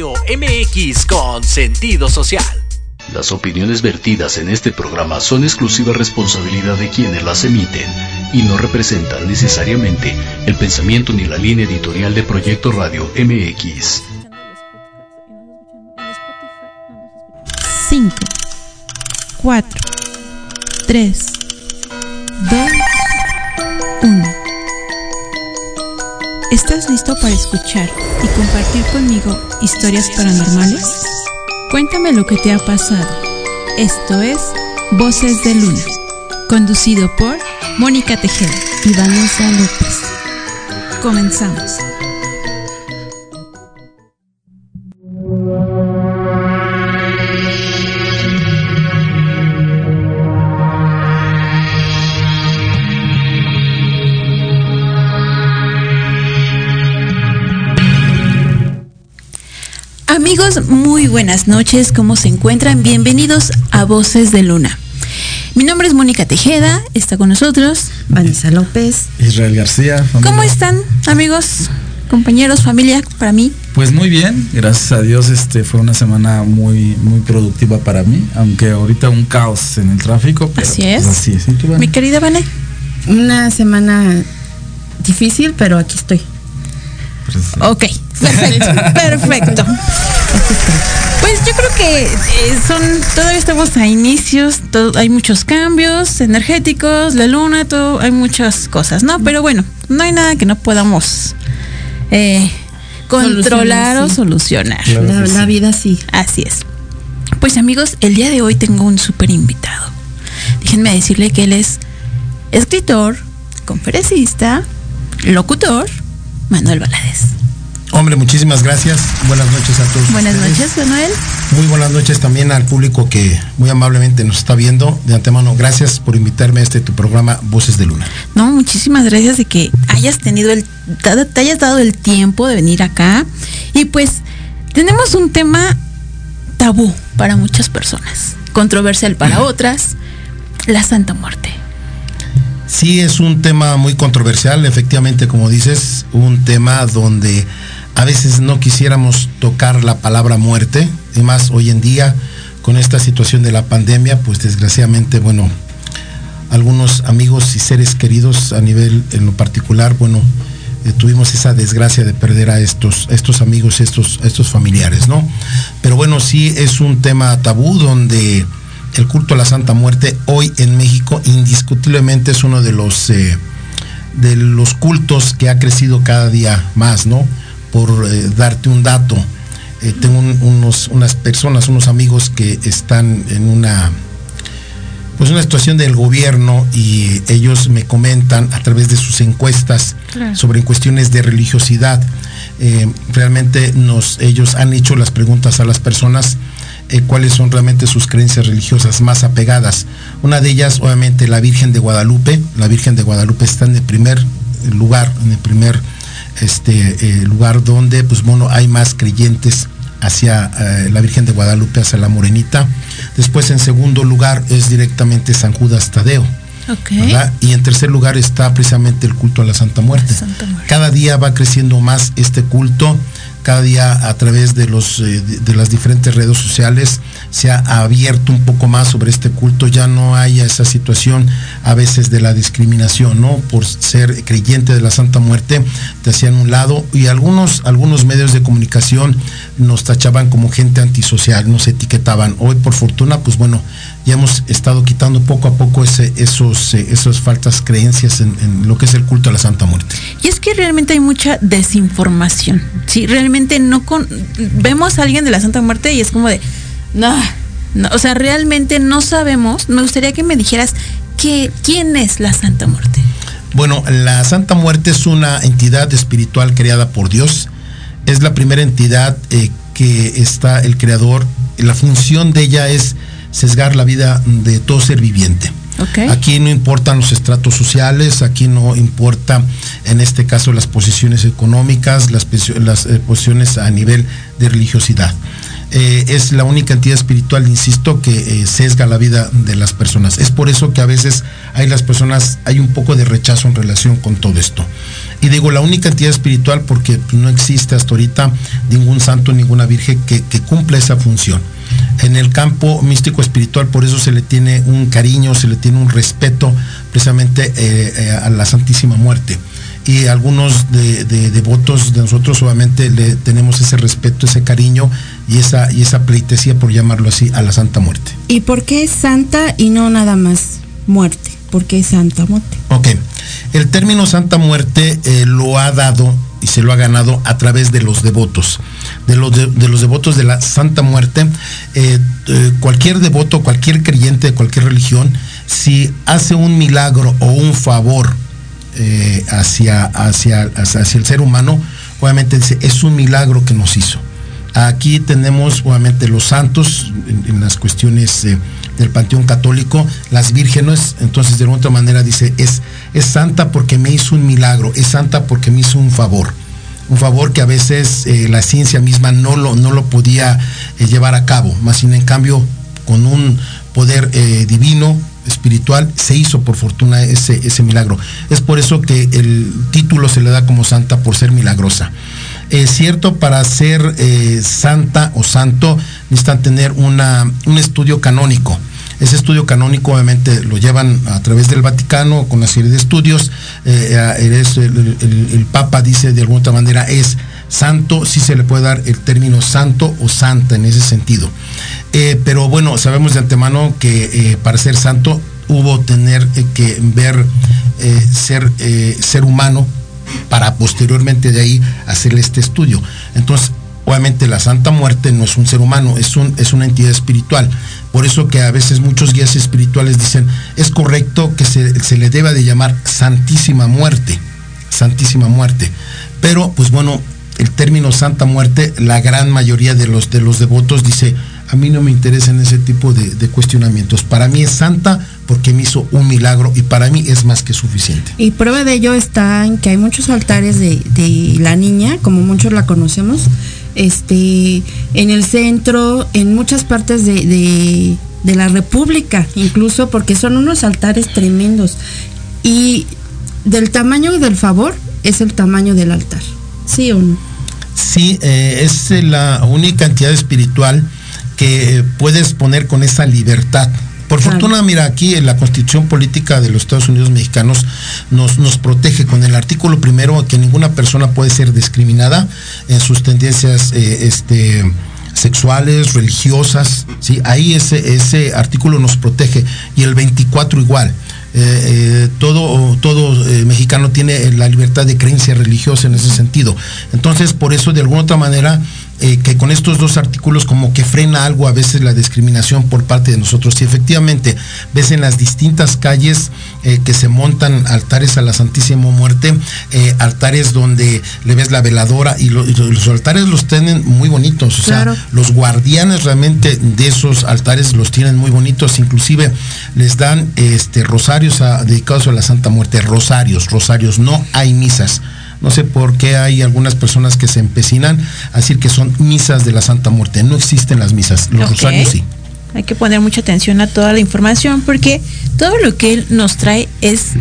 Radio MX con sentido social. Las opiniones vertidas en este programa son exclusiva responsabilidad de quienes las emiten y no representan necesariamente el pensamiento ni la línea editorial de Proyecto Radio MX. 5, 4, 3, 2, 1. ¿Estás listo para escuchar y compartir conmigo historias paranormales? Cuéntame lo que te ha pasado. Esto es Voces de Luna, conducido por Mónica Tejeda y Vanessa López. Comenzamos. Amigos, muy buenas noches, ¿cómo se encuentran? Bienvenidos a Voces de Luna. Mi nombre es Mónica Tejeda, está con nosotros Vanessa López, Israel García. ¿Cómo están, amigos, compañeros, familia, para mí? Pues muy bien, gracias a Dios, este fue una semana muy muy productiva para mí, aunque ahorita un caos en el tráfico. pero Así pues es. así es. ¿Y tú, Vane? Mi querida Vané. una semana difícil, pero aquí estoy. Pues, Ok, perfecto, perfecto. Pues yo creo que eh, son, todavía estamos a inicios, todo- hay muchos cambios energéticos, la luna, todo, hay muchas cosas, ¿no? Pero bueno, no hay nada que no podamos eh, controlar Solucionar, o sí. solucionar. Claro La, vida sí. Así es. Pues amigos, el día de hoy tengo un súper invitado. Déjenme decirle que él es escritor, conferencista, locutor, Manuel Valadez. Hombre, muchísimas gracias. Buenas noches a todos. Buenas ustedes. noches, Manuel. Muy buenas noches también al público que muy amablemente nos está viendo. De antemano, gracias por invitarme a este tu programa Voces de Luna. No, muchísimas gracias de que hayas tenido el, te te hayas dado el tiempo de venir acá. Y pues tenemos un tema tabú para muchas personas, controversial para otras, la Santa Muerte. Sí, es un tema muy controversial, efectivamente, como dices, un tema donde a veces no quisiéramos tocar la palabra muerte, y más hoy en día con esta situación de la pandemia, pues desgraciadamente, bueno, algunos amigos y seres queridos a nivel en lo particular, bueno, eh, tuvimos esa desgracia de perder a estos, estos amigos, estos, estos familiares, ¿no? Pero bueno, sí es un tema tabú donde el culto a la Santa Muerte hoy en México indiscutiblemente es uno de los eh, de los cultos que ha crecido cada día más, ¿no? Por eh, darte un dato, eh, tengo un- unos, unas personas, unos amigos que están en una pues una situación del gobierno y ellos me comentan a través de sus encuestas Claro. sobre cuestiones de religiosidad. Eh, realmente nos, ellos han hecho las preguntas a las personas eh, cuáles son realmente sus creencias religiosas más apegadas. Una de ellas, obviamente, la Virgen de Guadalupe. La Virgen de Guadalupe está en el primer lugar, en el primer este, eh, lugar donde, pues bueno, hay más creyentes hacia eh, la Virgen de Guadalupe, hacia la Morenita. Después, en segundo lugar, es directamente San Judas Tadeo. Y en tercer lugar está precisamente el culto a la Santa Muerte. Santa Muerte. Cada día va creciendo más este culto, cada día a través de, los, eh, de, las diferentes redes sociales se ha abierto un poco más sobre este culto, ya no hay esa situación a veces de la discriminación, ¿no? Por ser creyente de la Santa Muerte, te hacían un lado y algunos, algunos medios de comunicación nos tachaban como gente antisocial, nos etiquetaban. Hoy por fortuna, pues bueno, ya hemos estado quitando poco a poco ese, esos, eh, esas faltas creencias en, en lo que es el culto a la Santa Muerte. Y es que realmente hay mucha desinformación. Sí, realmente no con vemos a alguien de la Santa Muerte y es como de no, no, o sea, realmente no sabemos. Me gustaría que me dijeras que quién es la Santa Muerte. Bueno, la Santa Muerte es una entidad espiritual creada por Dios. Es la primera entidad eh, que está el creador. La función de ella es sesgar la vida de todo ser viviente. Aquí no importan los estratos sociales, aquí no importa, en este caso, las posiciones económicas, las, eh, posiciones a nivel de religiosidad. Eh, es la única entidad espiritual, insisto, que eh, sesga la vida de las personas. Es por eso que a veces hay las personas, hay un poco de rechazo en relación con todo esto. Y digo la única entidad espiritual porque no existe hasta ahorita ningún santo, ninguna virgen que, cumpla esa función. En el campo místico espiritual, por eso se le tiene un cariño, se le tiene un respeto precisamente eh, eh, a la Santísima Muerte y algunos de, de, devotos de nosotros obviamente le tenemos ese respeto, ese cariño y esa, y esa pleitesía, por llamarlo así, a la Santa Muerte. ¿Y por qué es santa y no nada más muerte? ¿Por qué es Santa Muerte? Ok, el término Santa Muerte eh, lo ha dado y se lo ha ganado a través de los devotos, de los, de, de los devotos de la Santa Muerte. Eh, eh, cualquier devoto, cualquier creyente de cualquier religión, si hace un milagro o un favor hacia, hacia, hacia, el ser humano, obviamente dice, es un milagro que nos hizo. Aquí tenemos obviamente los santos en, las cuestiones eh, del panteón católico, las vírgenes, entonces de otra manera dice, es, es santa porque me hizo un milagro, es santa porque me hizo un favor. Un favor que a veces eh, la ciencia misma no lo, no lo podía eh, llevar a cabo, más sin en cambio con un poder divino, espiritual, se hizo por fortuna ese, ese milagro. Es por eso que el título se le da como santa por ser milagrosa. Es cierto, para ser eh, santa o santo necesitan tener una, un estudio canónico. Ese estudio canónico obviamente lo llevan a través del Vaticano con una serie de estudios. Eh, el, Papa dice de alguna otra manera es santo, sí se le puede dar el término santo o santa en ese sentido. Eh, pero bueno, sabemos de antemano que eh, para ser santo hubo tener eh, que ver ser, ser humano para posteriormente de ahí hacerle este estudio. Entonces, obviamente la Santa Muerte no es un ser humano, es, un, es una entidad espiritual. Por eso que a veces muchos guías espirituales dicen, es correcto que se, se le deba de llamar Santísima Muerte, Santísima Muerte. Pero, pues bueno, el término Santa Muerte, la gran mayoría de los, de los devotos dice, a mí no me interesa en ese tipo de, de, cuestionamientos. Para mí es santa porque me hizo un milagro y para mí es más que suficiente. Y prueba de ello está en que hay muchos altares de, de la niña, como muchos la conocemos, este, en el centro, en muchas partes de, de, de la República, incluso porque son unos altares tremendos. Y del tamaño del favor es el tamaño del altar. ¿Sí o no? Sí, eh, es la única entidad espiritual que puedes poner con esa libertad. Por claro. fortuna, mira, aquí en la constitución política de los Estados Unidos mexicanos nos, nos protege con el artículo primero que ninguna persona puede ser discriminada en sus tendencias eh, este, sexuales, religiosas. ¿sí? Ahí ese, ese artículo nos protege y el 24 igual. Eh, eh, todo, todo eh, mexicano tiene la libertad de creencia religiosa en ese sentido. Entonces, por eso, de alguna otra manera, eh, que con estos dos artículos como que frena algo a veces la discriminación por parte de nosotros. Y efectivamente, ves en las distintas calles eh, que se montan altares a la Santísima Muerte, eh, altares donde le ves la veladora y, lo, y, los altares los tienen muy bonitos. O claro. sea, los guardianes realmente de esos altares los tienen muy bonitos. Inclusive les dan este rosarios a, dedicados a la Santa Muerte. Rosarios, rosarios. No hay misas. No sé por qué hay algunas personas que se empecinan a decir que son misas de la Santa Muerte. No existen las misas, los okay. rosarios sí. Hay que poner mucha atención a toda la información porque todo lo que él nos trae es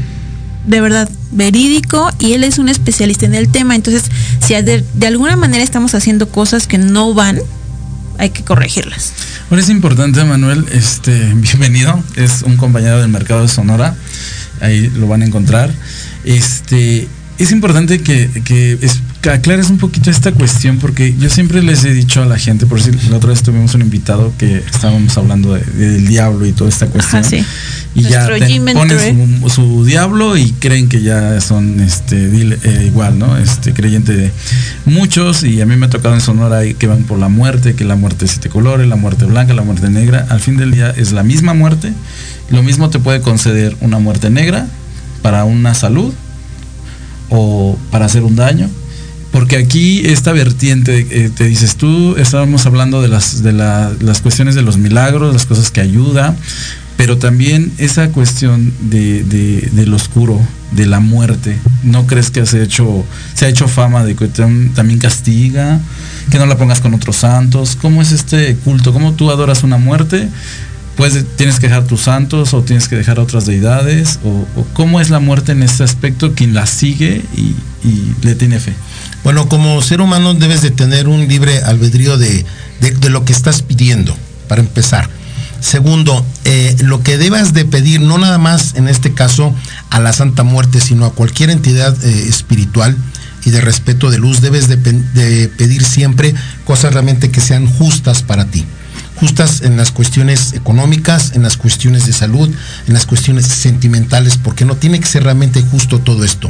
de verdad verídico y él es un especialista en el tema. Entonces, si de, de alguna manera estamos haciendo cosas que no van, hay que corregirlas. Bueno, es importante, Manuel, este, bienvenido. Es un compañero del mercado de Sonora. Ahí lo van a encontrar. Este, es importante que, que, es, que, aclares un poquito esta cuestión porque yo siempre les he dicho a la gente, por si la otra vez tuvimos un invitado que estábamos hablando de, de, del diablo y toda esta cuestión. Ajá, sí. Y Nuestro ya te pones su, su, diablo y creen que ya son este eh, igual, ¿no? Este creyente de muchos y a mí me ha tocado en Sonora que van por la muerte, que la muerte de siete colores, la muerte blanca, la muerte negra. Al fin del día es la misma muerte. Lo mismo te puede conceder una muerte negra para una salud o para hacer un daño. Porque aquí esta vertiente, eh, te dices tú, estábamos hablando de las, de la, las cuestiones de los milagros, las cosas que ayuda, pero también esa cuestión de, de, del oscuro, de la muerte. ¿No crees que has hecho, se ha hecho fama de que también castiga, que no la pongas con otros santos? ¿Cómo es este culto? ¿Cómo tú adoras una muerte? Pues tienes que dejar tus santos o tienes que dejar otras deidades o, cómo es la muerte en este aspecto quien la sigue y, le tiene fe. Bueno, como ser humano debes de tener un libre albedrío de, lo que estás pidiendo, para empezar. Segundo, eh, lo que debas de pedir, no nada más en este caso a la Santa Muerte, sino a cualquier entidad eh, espiritual y de respeto de luz, debes de pedir siempre cosas realmente que sean justas para ti justas en las cuestiones económicas, en las cuestiones de salud, en las cuestiones sentimentales, porque no tiene que ser realmente justo todo esto.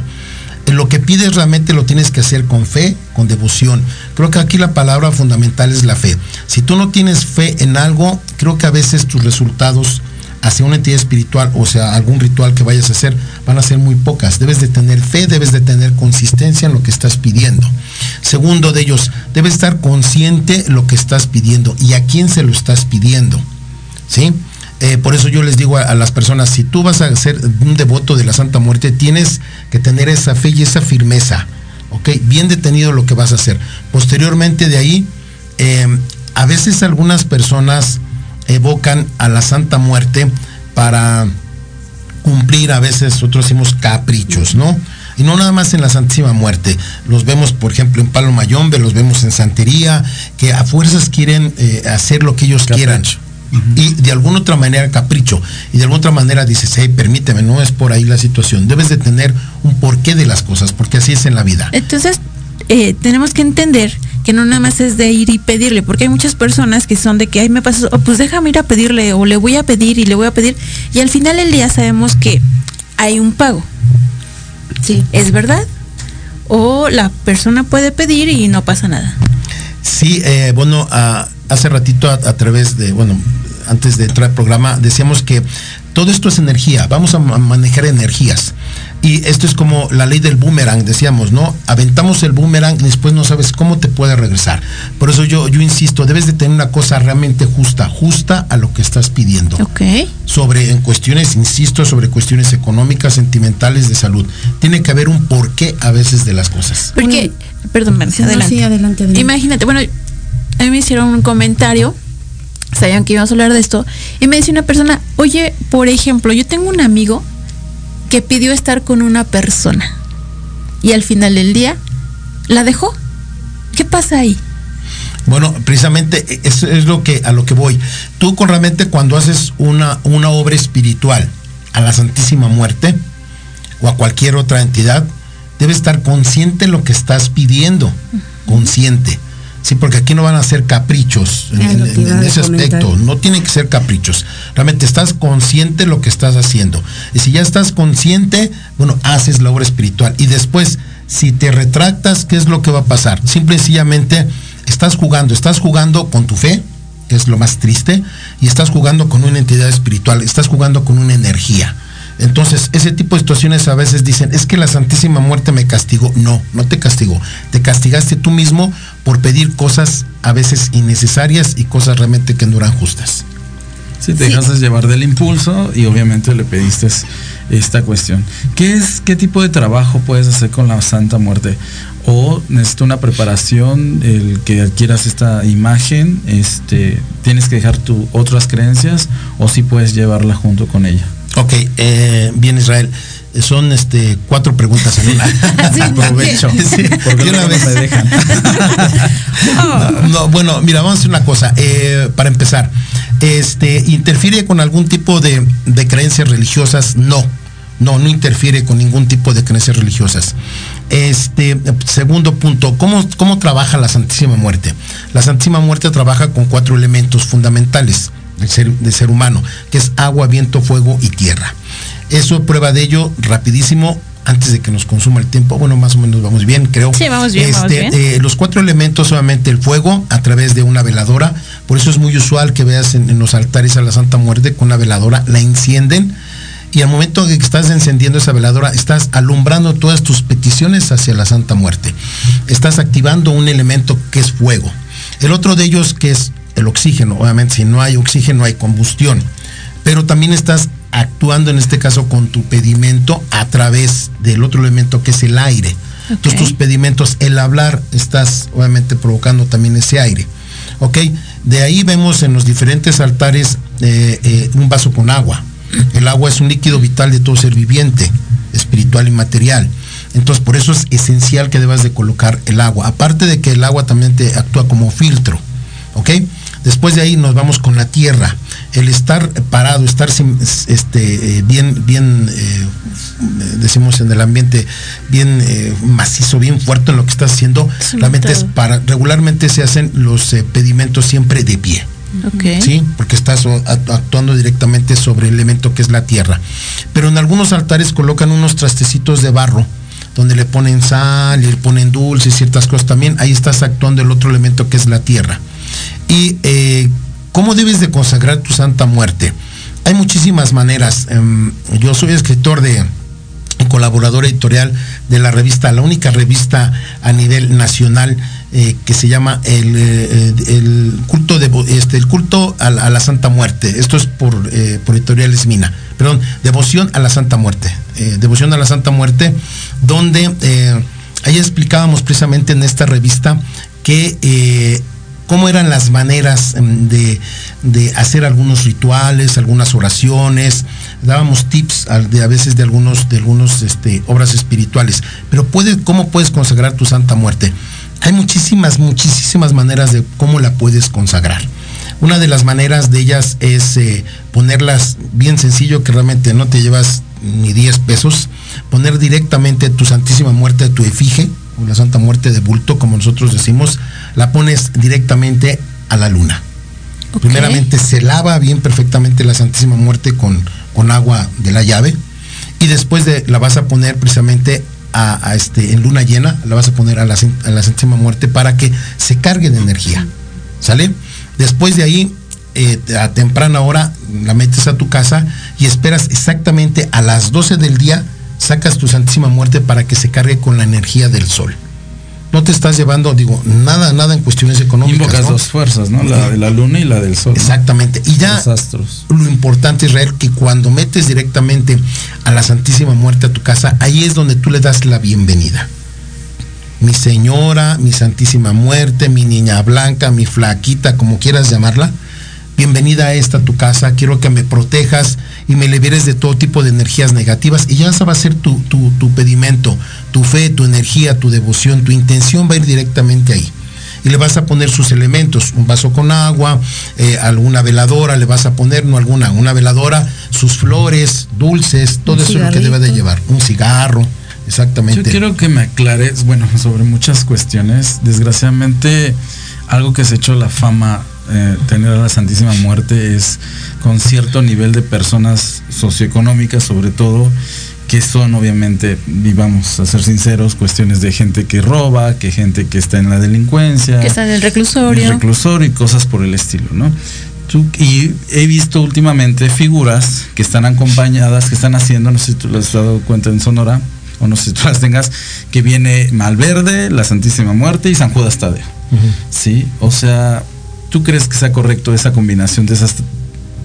En lo que pides realmente lo tienes que hacer con fe, con devoción. Creo que aquí la palabra fundamental es la fe. Si tú no tienes fe en algo, creo que a veces tus resultados hacia una entidad espiritual, o sea, algún ritual que vayas a hacer, van a ser muy pocas. Debes de tener fe, debes de tener consistencia en lo que estás pidiendo. Segundo de ellos, debes estar consciente lo que estás pidiendo y a quién se lo estás pidiendo. ¿Sí? Eh, por eso yo les digo a, las personas, si tú vas a ser un devoto de la Santa Muerte, tienes que tener esa fe y esa firmeza. ¿Ok? Bien detenido lo que vas a hacer. Posteriormente de ahí, eh, a veces algunas personas evocan a la Santa Muerte para cumplir a veces, nosotros decimos caprichos, ¿no? Y no nada más en la Santísima Muerte. Los vemos, por ejemplo, en Palo Mayombe, los vemos en Santería, que a fuerzas quieren eh, hacer lo que ellos quieran. Y de alguna otra manera capricho. Y de alguna otra manera dices, hey, permíteme, no es por ahí la situación. Debes de tener un porqué de las cosas, porque así es en la vida. Entonces, eh, tenemos que entender que no nada más es de ir y pedirle, porque hay muchas personas que son de que, ay, me pasa, o pues déjame ir a pedirle, o le voy a pedir y le voy a pedir, y al final del día sabemos que hay un pago. Sí. ¿Es verdad? O la persona puede pedir y no pasa nada. Sí, eh, bueno, hace ratito a, través de, bueno, antes de entrar al programa, decíamos que todo esto es energía, vamos a manejar energías. Y esto es como la ley del boomerang, decíamos, ¿no? Aventamos el boomerang y después no sabes cómo te puede regresar. Por eso yo, yo insisto, debes de tener una cosa realmente justa, justa a lo que estás pidiendo. Ok. Sobre, en cuestiones, insisto, sobre cuestiones económicas, sentimentales, de salud. Tiene que haber un porqué a veces de las cosas. Porque, perdón, adelante. adelante. Imagínate, bueno, a mí me hicieron un comentario sabían que íbamos a hablar de esto, y me dice una persona, oye, por ejemplo, yo tengo un amigo que pidió estar con una persona y al final del día la dejó. ¿Qué pasa ahí? Bueno, precisamente eso es lo que a lo que voy. Tú con realmente cuando haces una, una obra espiritual a la Santísima Muerte o a cualquier otra entidad, debes estar consciente de lo que estás pidiendo, consciente. Sí, porque aquí no van a ser caprichos en, ese aspecto, no tienen que ser caprichos. Realmente estás consciente de lo que estás haciendo. Y si ya estás consciente, bueno, haces la obra espiritual. Y después, si te retractas, ¿qué es lo que va a pasar? Simple y sencillamente estás jugando, estás jugando con tu fe, que es lo más triste, y estás jugando con una entidad espiritual, estás jugando con una energía. Entonces, ese tipo de situaciones a veces dicen, es que la Santísima Muerte me castigó. No, no te castigó. Te castigaste tú mismo por pedir cosas a veces innecesarias y cosas realmente que no eran justas. Sí, te dejaste llevar del impulso y obviamente le pediste esta cuestión. ¿Qué es, qué tipo de trabajo puedes hacer con la Santa Muerte? O necesita una preparación, el que adquieras esta imagen, este, tienes que dejar tus otras creencias o si puedes llevarla junto con ella. Ok, eh, bien Israel. Son este cuatro preguntas en una. Aprovecho. porque una vez me dejan. no, bueno, mira, vamos a hacer una cosa. Eh, para empezar, este, ¿interfiere con algún tipo de, creencias religiosas? No. No, no interfiere con ningún tipo de creencias religiosas. Este, segundo punto, ¿cómo, ¿cómo trabaja la Santísima Muerte? La Santísima Muerte trabaja con cuatro elementos fundamentales del ser, ser humano, que es agua, viento, fuego y tierra. Eso, prueba de ello, rapidísimo, antes de que nos consuma el tiempo, bueno, más o menos vamos bien, creo. Sí, vamos bien. Este, eh, los cuatro elementos, solamente el fuego, a través de una veladora. Por eso es muy usual que veas en, los altares a la Santa Muerte con una veladora, la encienden. Y al momento que estás encendiendo esa veladora, estás alumbrando todas tus peticiones hacia la Santa Muerte. Estás activando un elemento que es fuego. El otro de ellos que es el oxígeno. Obviamente, si no hay oxígeno, hay combustión. Pero también estás actuando en este caso con tu pedimento a través del otro elemento que es el aire. Entonces tus pedimentos, el hablar, estás obviamente provocando también ese aire. ¿Ok? De ahí vemos en los diferentes altares eh, eh, un vaso con agua. El agua es un líquido vital de todo ser viviente, espiritual y material. Entonces, por eso es esencial que debas de colocar el agua. Aparte de que el agua también te actúa como filtro. ¿Ok? Después de ahí nos vamos con la tierra. El estar parado, estar este, eh, bien, bien, eh, decimos en el ambiente, bien eh, macizo, bien fuerte en lo que estás haciendo, realmente es para, regularmente se hacen los pedimentos siempre de pie. ¿Sí? Porque estás actuando directamente sobre el elemento que es la tierra. Pero en algunos altares colocan unos trastecitos de barro donde le ponen sal, le ponen dulce, ciertas cosas también. Ahí estás actuando el otro elemento que es la tierra. ¿Y eh, cómo debes de consagrar tu santa muerte? Hay muchísimas maneras. Em, yo soy escritor de colaborador editorial de la revista, la única revista a nivel nacional eh, que se llama el, eh, culto de este el culto a la, Santa Muerte. Esto es por, por editoriales Mina. Perdón, devoción a la Santa Muerte. devoción a la Santa Muerte, donde ahí explicábamos precisamente en esta revista que cómo eran las maneras em, de, hacer algunos rituales, algunas oraciones, dábamos tips a, de, veces de algunos, de algunos este, obras espirituales. Pero ¿cómo puedes consagrar tu Santa Muerte? Hay muchísimas, muchísimas maneras de cómo la puedes consagrar. Una de las maneras de ellas es eh, ponerlas bien sencillo, que realmente no te llevas ni 10 pesos, poner directamente tu Santísima Muerte, tu efigie, o la Santa Muerte de bulto, como nosotros decimos, la pones directamente a la luna. Primeramente se lava bien perfectamente la Santísima Muerte con, con agua de la llave y después de, la vas a poner precisamente a, este, en luna llena, la vas a poner a la, Santísima Muerte para que se cargue de energía. ¿Sale? Después de ahí, eh, a temprana hora, la metes a tu casa y esperas exactamente a las 12 del día, sacas tu Santísima Muerte para que se cargue con la energía del sol no te estás llevando, digo, nada, nada en cuestiones económicas. Invocas dos fuerzas, ¿no? La de la luna y la del sol. Exactamente. Y ya lo importante, Israel, que cuando metes directamente a la Santísima Muerte a tu casa, ahí es donde tú le das la bienvenida. Mi señora, mi Santísima Muerte, mi niña blanca, mi flaquita, como quieras llamarla, bienvenida a esta tu casa, quiero que me protejas y me liberes de todo tipo de energías negativas. Y ya esa va a ser tu, tu, pedimento, tu fe, tu energía, tu devoción, tu intención va a ir directamente ahí. Y le vas a poner sus elementos, un vaso con agua, eh, alguna veladora, le vas a poner, no alguna, una veladora, sus flores, dulces, todo eso es lo que debe de llevar, un cigarro, exactamente. Yo quiero que me aclares, bueno, sobre muchas cuestiones, desgraciadamente algo que se ha hecho la fama eh, tener a la Santísima Muerte es con cierto nivel de personas socioeconómicas, sobre todo, que son obviamente, vamos a ser sinceros, cuestiones de gente que roba, que gente que está en la delincuencia, que está en el reclusorio, el reclusorio y cosas por el estilo, ¿no? Y he visto últimamente figuras que están acompañadas, que están haciendo, no sé si tú lo has dado cuenta en Sonora, o no sé si tú las tengas, que viene Malverde, la Santísima Muerte y San Judas Tadeo. Sí, o sea, ¿Tú crees que sea correcto esa combinación de esas,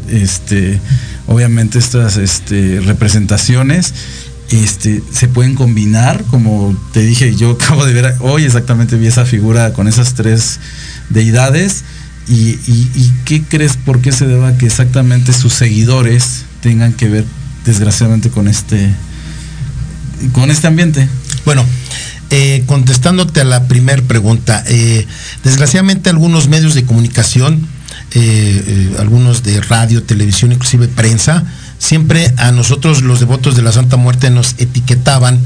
este, obviamente estas este, representaciones? Este, se pueden combinar, como te dije, yo acabo de ver hoy exactamente vi esa figura con esas tres deidades. ¿Y, qué crees por qué se deba que exactamente sus seguidores tengan que ver desgraciadamente con este con este ambiente? Bueno, eh, contestándote a la primera pregunta, eh, desgraciadamente algunos medios de comunicación, eh, algunos de radio, televisión, inclusive prensa, siempre a nosotros los devotos de la Santa Muerte nos etiquetaban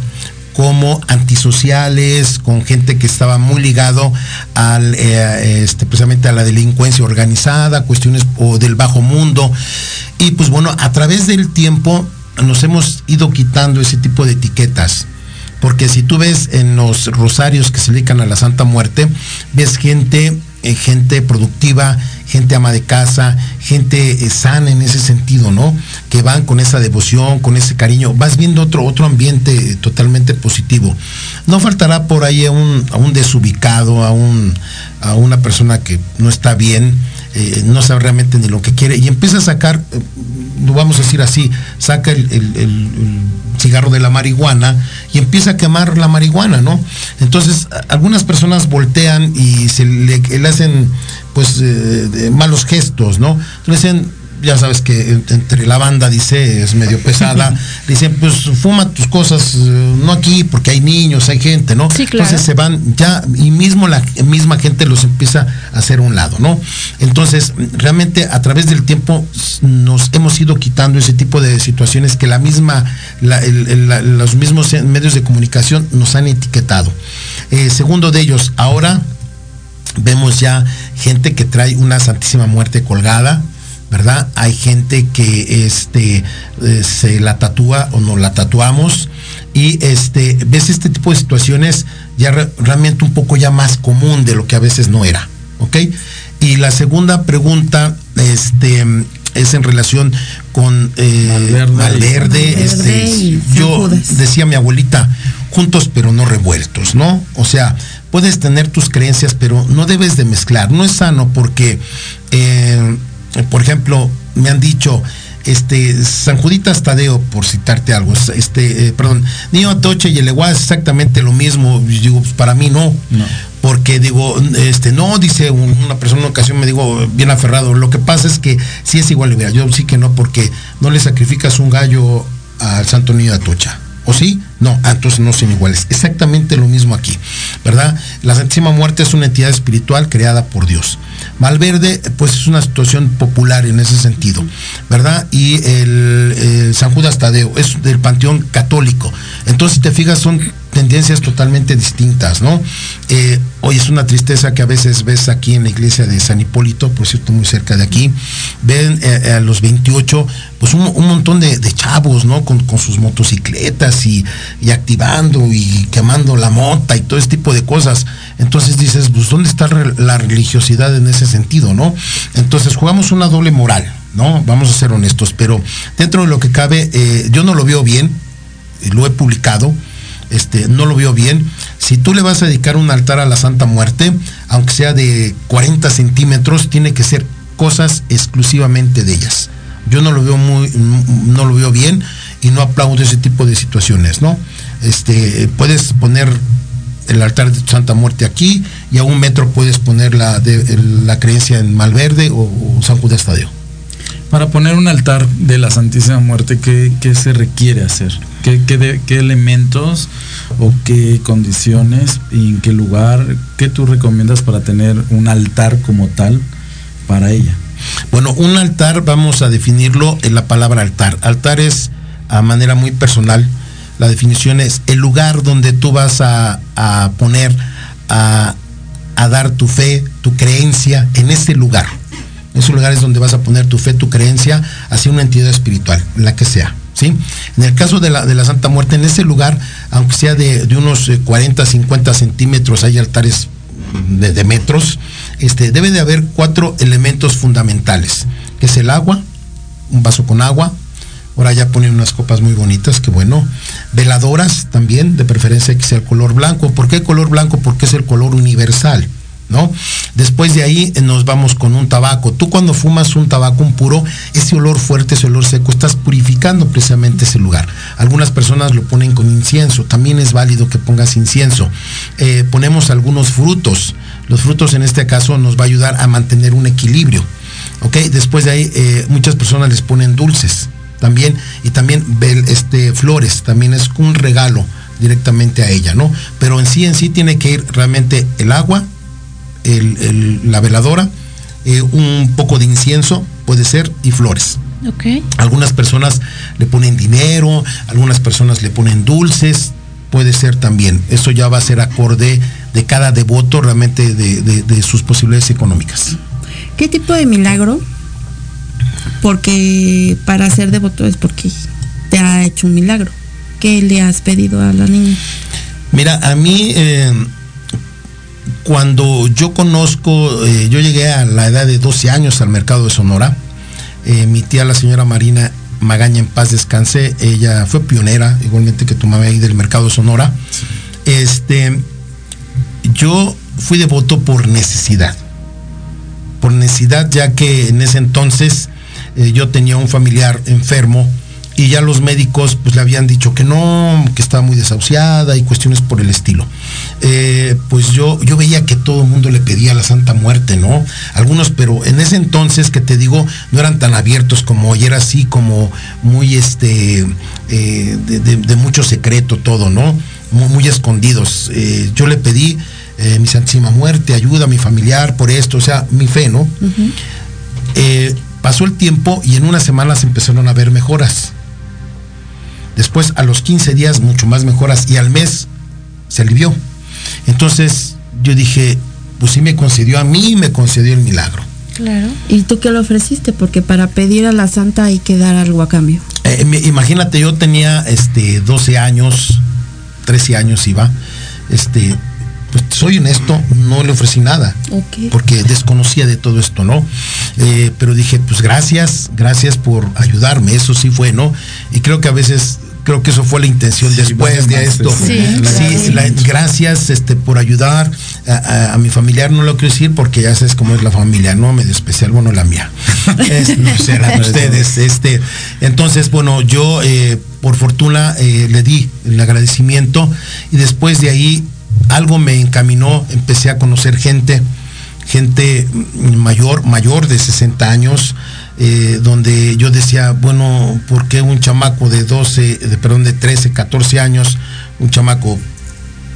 como antisociales, con gente que estaba muy ligado al, este, precisamente a la delincuencia organizada, cuestiones o del bajo mundo. Y pues bueno, a través del tiempo nos hemos ido quitando ese tipo de etiquetas. Porque si tú ves en los rosarios que se dedican a la Santa Muerte, ves gente, eh, gente productiva, gente ama de casa, gente eh, sana en ese sentido, ¿no? Que van con esa devoción, con ese cariño. Vas viendo otro, otro ambiente totalmente positivo. No faltará por ahí a un, desubicado, a una persona que no está bien, eh, no sabe realmente ni lo que quiere y empieza a sacar, lo vamos a decir así, saca el cigarro de la marihuana y empieza a quemar la marihuana, ¿no? Entonces, algunas personas voltean y se le, hacen pues eh, malos gestos, ¿no? Entonces dicen, ya sabes que entre la banda dice, es medio pesada, dicen, pues fuma tus cosas, eh, no aquí, porque hay niños, hay gente, ¿no? Sí, claro. Entonces se van ya, y mismo la misma gente los empieza a hacer a un lado, ¿no? Entonces, realmente a través del tiempo nos hemos ido quitando ese tipo de situaciones que la misma, la- el- el- la- los mismos medios de comunicación nos han etiquetado. Eh, segundo de ellos, ahora vemos ya gente que trae una Santísima Muerte colgada, ¿verdad? Hay gente que este, eh, se la tatúa o no la tatuamos y este, ves este tipo de situaciones ya re- realmente un poco ya más común de lo que a veces no era, ¿ok? Y la segunda pregunta este, es en relación con eh, Valverde. Valverde, este, Valverde yo Judas. decía mi abuelita, juntos pero no revueltos, ¿no? O sea, puedes tener tus creencias, pero no debes de mezclar. No es sano porque, eh, por ejemplo, me han dicho, este, San Juditas Tadeo, por citarte algo, es- este, eh, perdón, Niño Atoche y el Eguá es exactamente lo mismo. Digo, pues, para mí no. No. Porque digo, este, no, dice un- una persona en una ocasión, me digo, bien aferrado, lo que pasa es que sí es igual, mira, yo sí que no, porque no le sacrificas un gallo al Santo Niño de Atocha. ¿O sí? No, ah, entonces no son iguales. Exactamente lo mismo aquí, ¿verdad? La Santísima Muerte es una entidad espiritual creada por Dios. Malverde, pues es una situación popular en ese sentido, ¿verdad? Y el, eh, San Judas Tadeo es del panteón católico. Entonces, si te fijas, son tendencias totalmente distintas, ¿no? Eh, hoy es una tristeza que a veces ves aquí en la iglesia de San Hipólito, por cierto, muy cerca de aquí, ven eh, a los 28, pues un, montón de, chavos, ¿no? Con, sus motocicletas y, y activando y quemando la mota y todo ese tipo de cosas. Entonces dices, pues ¿dónde está la religiosidad en ese sentido, ¿no? Entonces jugamos una doble moral, ¿no? Vamos a ser honestos, pero dentro de lo que cabe, eh, yo no lo veo bien, eh, lo he publicado, este, no lo veo bien. Si tú le vas a dedicar un altar a la Santa Muerte, aunque sea de 40 centímetros, tiene que ser cosas exclusivamente de ellas. Yo no lo veo muy, no lo veo bien y no aplaudo ese tipo de situaciones, ¿no? Este, puedes poner el altar de Santa Muerte aquí y a un metro puedes poner la, la creencia en Malverde o, o San Judas Tadeo. Para poner un altar de la Santísima Muerte, ¿qué, se requiere hacer? ¿Qué, elementos o qué condiciones y en qué lugar? ¿Qué tú recomiendas para tener un altar como tal para ella? Bueno, un altar, vamos a definirlo en la palabra altar. Altar es a manera muy personal. La definición es el lugar donde tú vas a, a poner, a, a dar tu fe, tu creencia en ese lugar. Esos lugares donde vas a poner tu fe, tu creencia hacia una entidad espiritual, la que sea. ¿sí? En el caso de la, de la Santa Muerte, en ese lugar, aunque sea de, de unos eh, 40, 50 centímetros, hay altares de, de metros, este, debe de haber cuatro elementos fundamentales, que es el agua, un vaso con agua, ahora ya ponen unas copas muy bonitas, que bueno, veladoras también, de preferencia que sea el color blanco. ¿Por qué color blanco? Porque es el color universal. ¿No? Después de ahí eh, nos vamos con un tabaco. Tú cuando fumas un tabaco un puro, ese olor fuerte, ese olor seco, estás purificando precisamente ese lugar. Algunas personas lo ponen con incienso, también es válido que pongas incienso. Eh, ponemos algunos frutos. Los frutos en este caso nos va a ayudar a mantener un equilibrio. ¿Ok? Después de ahí eh, muchas personas les ponen dulces también y también este, flores, también es un regalo directamente a ella, ¿no? Pero en sí, en sí tiene que ir realmente el agua, el- el- la veladora, eh, un poco de incienso, puede ser, y flores. Ok. Algunas personas le ponen dinero, algunas personas le ponen dulces, puede ser también. Eso ya va a ser acorde de cada devoto realmente de, de- de sus posibilidades económicas. ¿Qué tipo de milagro? Porque para ser devoto es porque te ha hecho un milagro. ¿Qué le has pedido a la niña? Mira, a mí, eh, cuando yo conozco, eh, yo llegué a la edad de 12 años al mercado de Sonora, eh, mi tía, la señora Marina Magaña, en paz descanse, ella fue pionera, igualmente que tu mamá ahí del mercado de Sonora. Este, yo fui devoto por necesidad. Por necesidad, ya que en ese entonces eh, yo tenía un familiar enfermo y ya los médicos pues le habían dicho que no, que estaba muy desahuciada y cuestiones por el estilo. Eh, pues yo, yo veía que todo el mundo le pedía la Santa Muerte, ¿no? Algunos, pero en ese entonces que te digo, no eran tan abiertos como hoy, era así como muy este, eh, de, mucho secreto todo, ¿no? Muy, escondidos. Eh, yo le pedí mi Santísima Muerte, ayuda a mi familiar por esto, o sea, mi fe, ¿no? pasó el tiempo y en unas semanas empezaron a ver mejoras. Después, a los 15 días, mucho más mejoras y al mes se alivió. Entonces yo dije, pues sí me concedió a mí, me concedió el milagro. Claro. ¿Y tú qué le ofreciste? Porque para pedir a la santa hay que dar algo a cambio. Eh, imagínate, yo tenía este 12 años, 13 años iba. Este, pues soy honesto, no le ofrecí nada. Porque desconocía de todo esto, ¿no? Eh, pero dije, pues gracias, gracias por ayudarme, eso sí fue, ¿no? Y creo que a veces creo que eso fue la intención después de esto. Sí, gracias este, por ayudar a, mi familiar, no lo quiero decir porque ya sabes cómo es la familia, no medio especial, bueno, la mía. no sé, la de ustedes. Este, entonces, bueno, yo eh, por fortuna eh, le di el agradecimiento y después de ahí algo me encaminó, empecé a conocer gente, gente mayor, mayor de 60 años, eh, donde yo decía, bueno, ¿por qué un chamaco de 12, de, perdón, de 13, 14 años, un chamaco,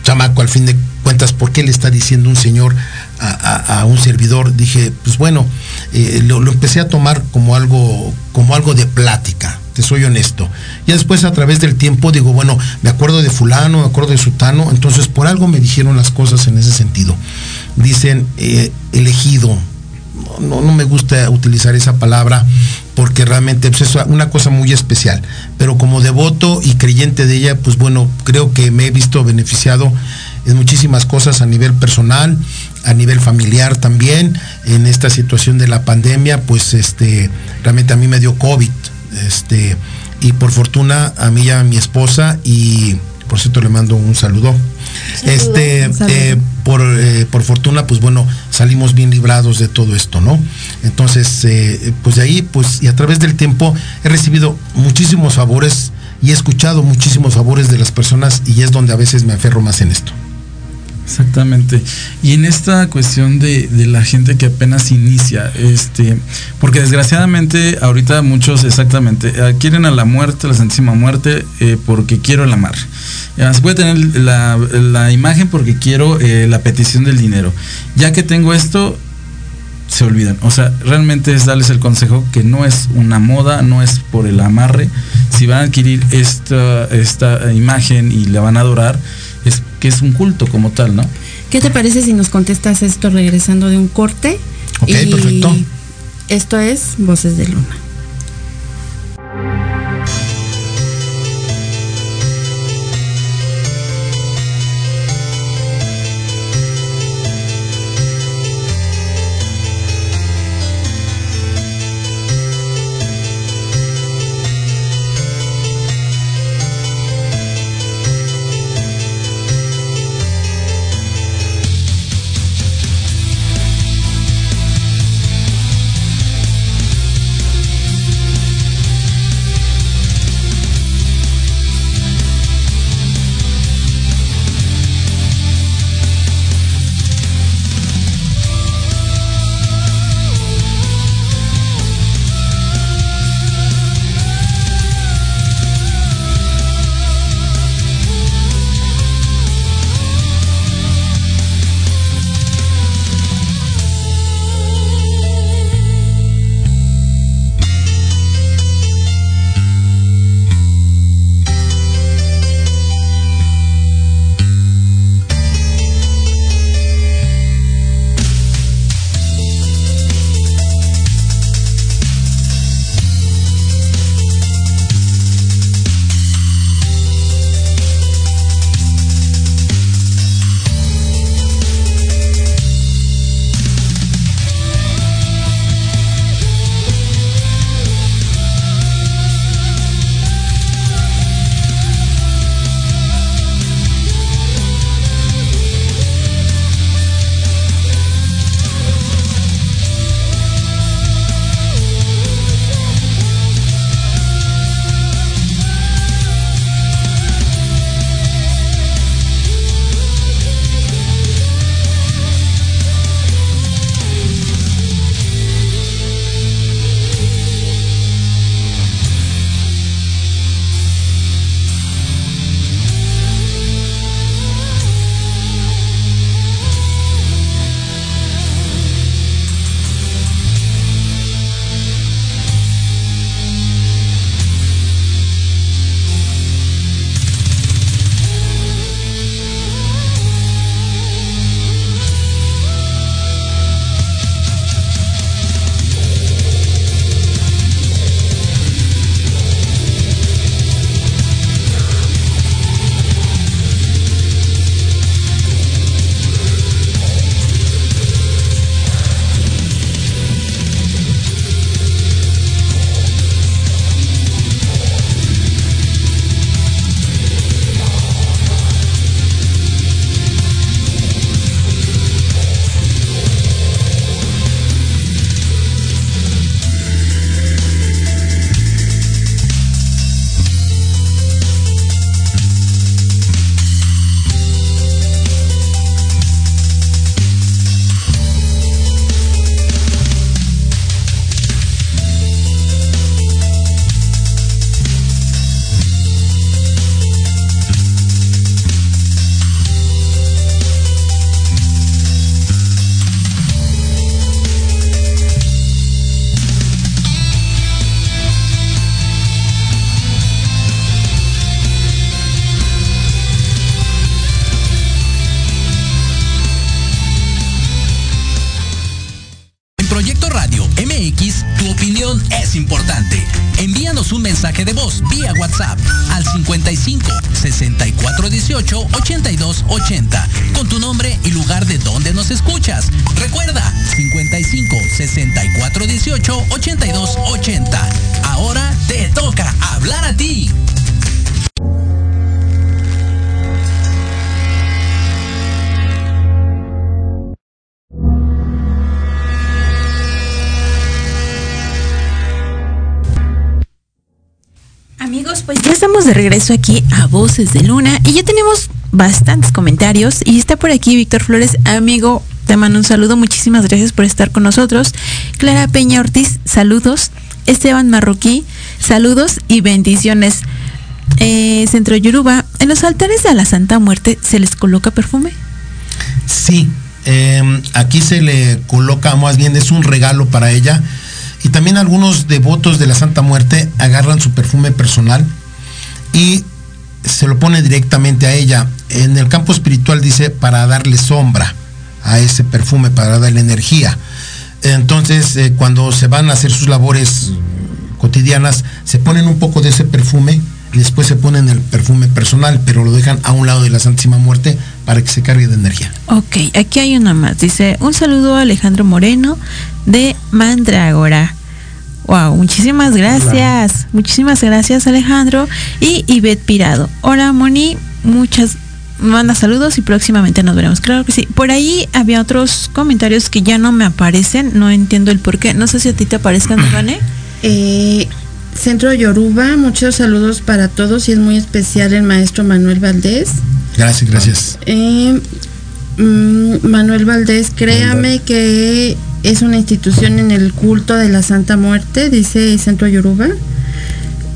chamaco al fin de cuentas, ¿por qué le está diciendo un señor a, un servidor? Dije, pues bueno, eh, lo, empecé a tomar como algo, como algo de plática, te soy honesto. Y después a través del tiempo digo, bueno, me acuerdo de fulano, me acuerdo de sutano, entonces por algo me dijeron las cosas en ese sentido. Dicen, eh, elegido, no, no me gusta utilizar esa palabra porque realmente pues, es una cosa muy especial. Pero como devoto y creyente de ella, pues bueno, creo que me he visto beneficiado en muchísimas cosas a nivel personal, a nivel familiar también. En esta situación de la pandemia, pues este, realmente a mí me dio COVID. Este, y por fortuna a mí y a mi esposa y por cierto le mando un saludo este, eh, por, eh, por, fortuna, pues bueno, salimos bien librados de todo esto, ¿no? Entonces, eh, pues de ahí, pues, y a través del tiempo he recibido muchísimos favores y he escuchado muchísimos favores de las personas y es donde a veces me aferro más en esto. Exactamente. Y en esta cuestión de, la gente que apenas inicia, este, porque desgraciadamente ahorita muchos exactamente quieren a la muerte, la santísima muerte, porque quiero el amar. Además, voy a tener la, imagen porque quiero eh, la petición del dinero. Ya que tengo esto, se olvidan. O sea, realmente es darles el consejo que no es una moda, no es por el amarre. Si van a adquirir esta, esta imagen y la van a adorar, que es un culto como tal, ¿no? ¿Qué te parece si nos contestas esto regresando de un corte? Ok, perfecto. Esto es Voces de Luna. Aquí a Voces de Luna y ya tenemos bastantes comentarios y está por aquí Víctor Flores, amigo, te mando un saludo, muchísimas gracias por estar con nosotros. Clara Peña Ortiz, saludos. Esteban Marroquí, saludos y bendiciones. Eh, Centro Yoruba, ¿en los altares de la Santa Muerte se les coloca perfume? Sí, eh, aquí se le coloca, más bien es un regalo para ella y también algunos devotos de la Santa Muerte agarran su perfume personal y se lo pone directamente a ella. En el campo espiritual dice para darle sombra a ese perfume, para darle energía. Entonces, eh, cuando se van a hacer sus labores cotidianas, se ponen un poco de ese perfume y después se ponen el perfume personal, pero lo dejan a un lado de la Santísima Muerte para que se cargue de energía. Ok, aquí hay una más. Dice, un saludo a Alejandro Moreno de Mandrágora. Wow, muchísimas gracias. Hola. Muchísimas gracias Alejandro. Y Ivette Pirado. Hola Moni, muchas manda saludos y próximamente nos veremos. Claro que sí. Por ahí había otros comentarios que ya no me aparecen, no entiendo el por qué. No sé si a ti te aparezcan, Vane. Eh, Centro Yoruba, muchos saludos para todos y es muy especial el maestro Manuel Valdés. Gracias, gracias. Eh, mm, Manuel Valdés, créame que es una institución en el culto de la Santa Muerte, dice Centro Yoruba.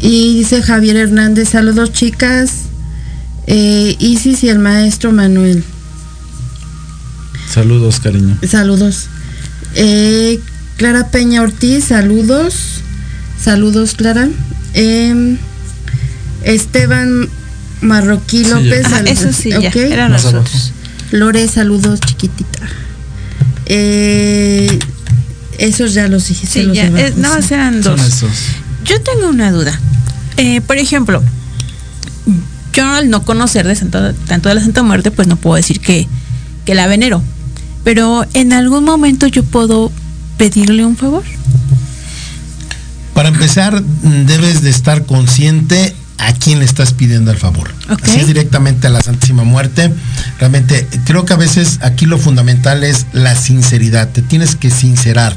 Y dice Javier Hernández, saludos chicas, eh, Isis y el maestro Manuel. Saludos, cariño. Saludos. Eh, Clara Peña Ortiz, saludos. Saludos, Clara. Eh, Esteban Marroquí Sí, López. Ah, saludos. eso sí, ya, eran nosotros. Lore, saludos, chiquitita. Eh, esos ya los dije. Sí, los ya, eh, abajo, nada más sí. eran Son dos. esos. Yo tengo una duda. Eh, por ejemplo, yo al no conocer de Santa- tanto de la Santa Muerte, pues no puedo decir que, que la venero. Pero en algún momento yo puedo pedirle un favor. Para empezar, debes de estar consciente a quién le estás pidiendo el favor. Así es directamente a la Santísima Muerte. Realmente, creo que a veces aquí lo fundamental es la sinceridad. Te tienes que sincerar.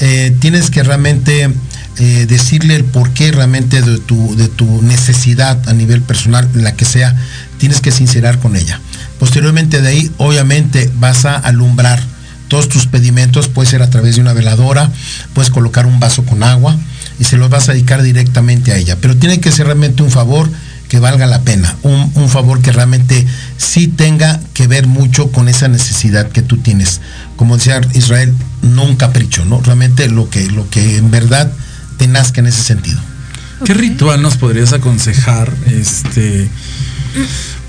Eh, tienes que realmente eh, decirle el porqué realmente de tu, de tu necesidad a nivel personal, la que sea. Tienes que sincerar con ella. Posteriormente de ahí, obviamente, vas a alumbrar todos tus pedimentos, puede ser a través de una veladora, puedes colocar un vaso con agua y se los vas a dedicar directamente a ella. Pero tiene que ser realmente un favor que valga la pena, un, un favor que realmente sí tenga que ver mucho con esa necesidad que tú tienes. Como decía Israel, no un capricho, ¿no? Realmente lo que, lo que en verdad te nazca en ese sentido. ¿Qué ritual nos podrías aconsejar este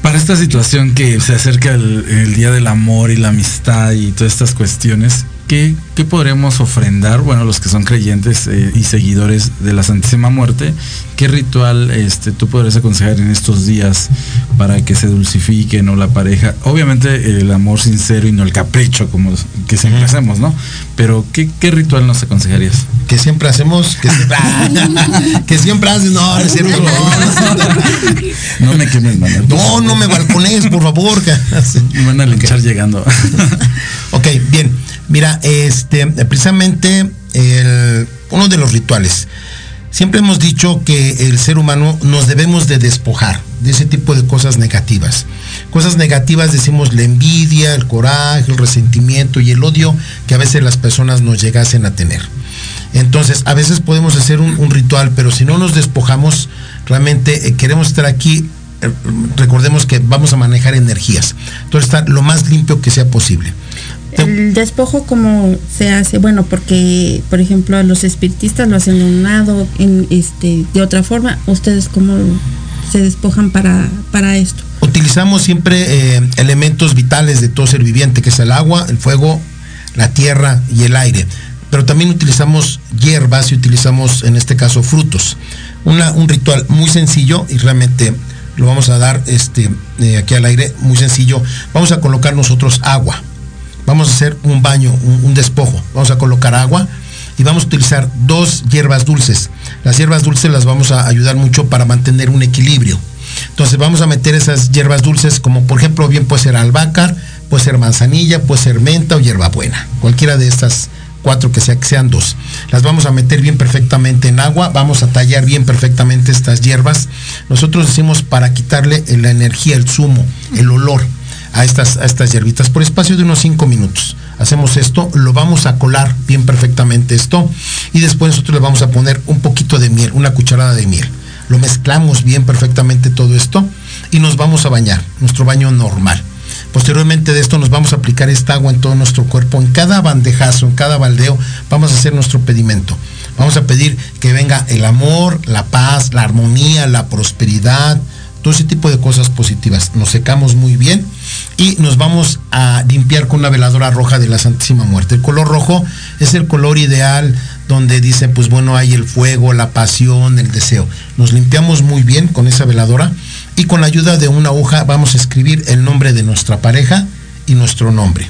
para esta situación que se acerca el, el Día del Amor y la Amistad y todas estas cuestiones? ¿Qué, qué podremos ofrendar? Bueno, los que son creyentes eh, y seguidores de la Santísima Muerte, ¿qué ritual este, tú podrías aconsejar en estos días para que se dulcifique no la pareja? Obviamente el amor sincero y no el capricho como que siempre hacemos, ¿no? Pero ¿qué, ¿qué ritual nos aconsejarías? Que siempre hacemos, que siempre, que siempre haces, no, no es cierto, no, no es cierto. No me quemes, Manuel. No, no me balcones, por favor. Me van a linchar llegando. Ok, bien. Mira, este, precisamente uno de los rituales. Siempre hemos dicho que el ser humano nos debemos de despojar de ese tipo de cosas negativas. Cosas negativas decimos la envidia, el coraje, el resentimiento y el odio que a veces las personas nos llegasen a tener. Entonces, a veces podemos hacer un, ritual, pero si no nos despojamos, realmente eh, queremos estar aquí, eh, recordemos que vamos a manejar energías. Entonces, estar lo más limpio que sea posible. El despojo como se hace, bueno, porque por ejemplo a los espiritistas lo hacen de un lado, en este, de otra forma, ustedes cómo se despojan para, para esto. Utilizamos siempre eh, elementos vitales de todo ser viviente, que es el agua, el fuego, la tierra y el aire. pero también utilizamos hierbas y utilizamos en este caso frutos. un ritual muy sencillo y realmente lo vamos a dar este, eh, aquí al aire, muy sencillo. Vamos a colocar nosotros agua. Vamos a hacer un baño, un despojo. Vamos a colocar agua y vamos a utilizar dos hierbas dulces. Las hierbas dulces las vamos a ayudar mucho para mantener un equilibrio. Entonces vamos a meter esas hierbas dulces como por ejemplo bien puede ser albahaca, puede ser manzanilla, puede ser menta o hierbabuena. Cualquiera de estas cuatro que, sea, que sean dos. Las vamos a meter bien perfectamente en agua, vamos a tallar bien perfectamente estas hierbas. Nosotros decimos para quitarle la energía, el zumo, el olor a estas, a estas hierbitas por espacio de unos cinco minutos hacemos esto, lo vamos a colar bien perfectamente esto y después nosotros le vamos a poner un poquito de miel, una cucharada de miel. Lo mezclamos bien perfectamente todo esto y nos vamos a bañar, nuestro baño normal. Posteriormente de esto nos vamos a aplicar esta agua en todo nuestro cuerpo, en cada bandejazo, en cada baldeo, vamos a hacer nuestro pedimento. Vamos a pedir que venga el amor, la paz, la armonía, la prosperidad, todo ese tipo de cosas positivas. Nos secamos muy bien y nos vamos a limpiar con una veladora roja de la Santísima Muerte. El color rojo es el color ideal donde dice, pues bueno, hay el fuego, la pasión, el deseo. Nos limpiamos muy bien con esa veladora y con la ayuda de una hoja vamos a escribir el nombre de nuestra pareja y nuestro nombre.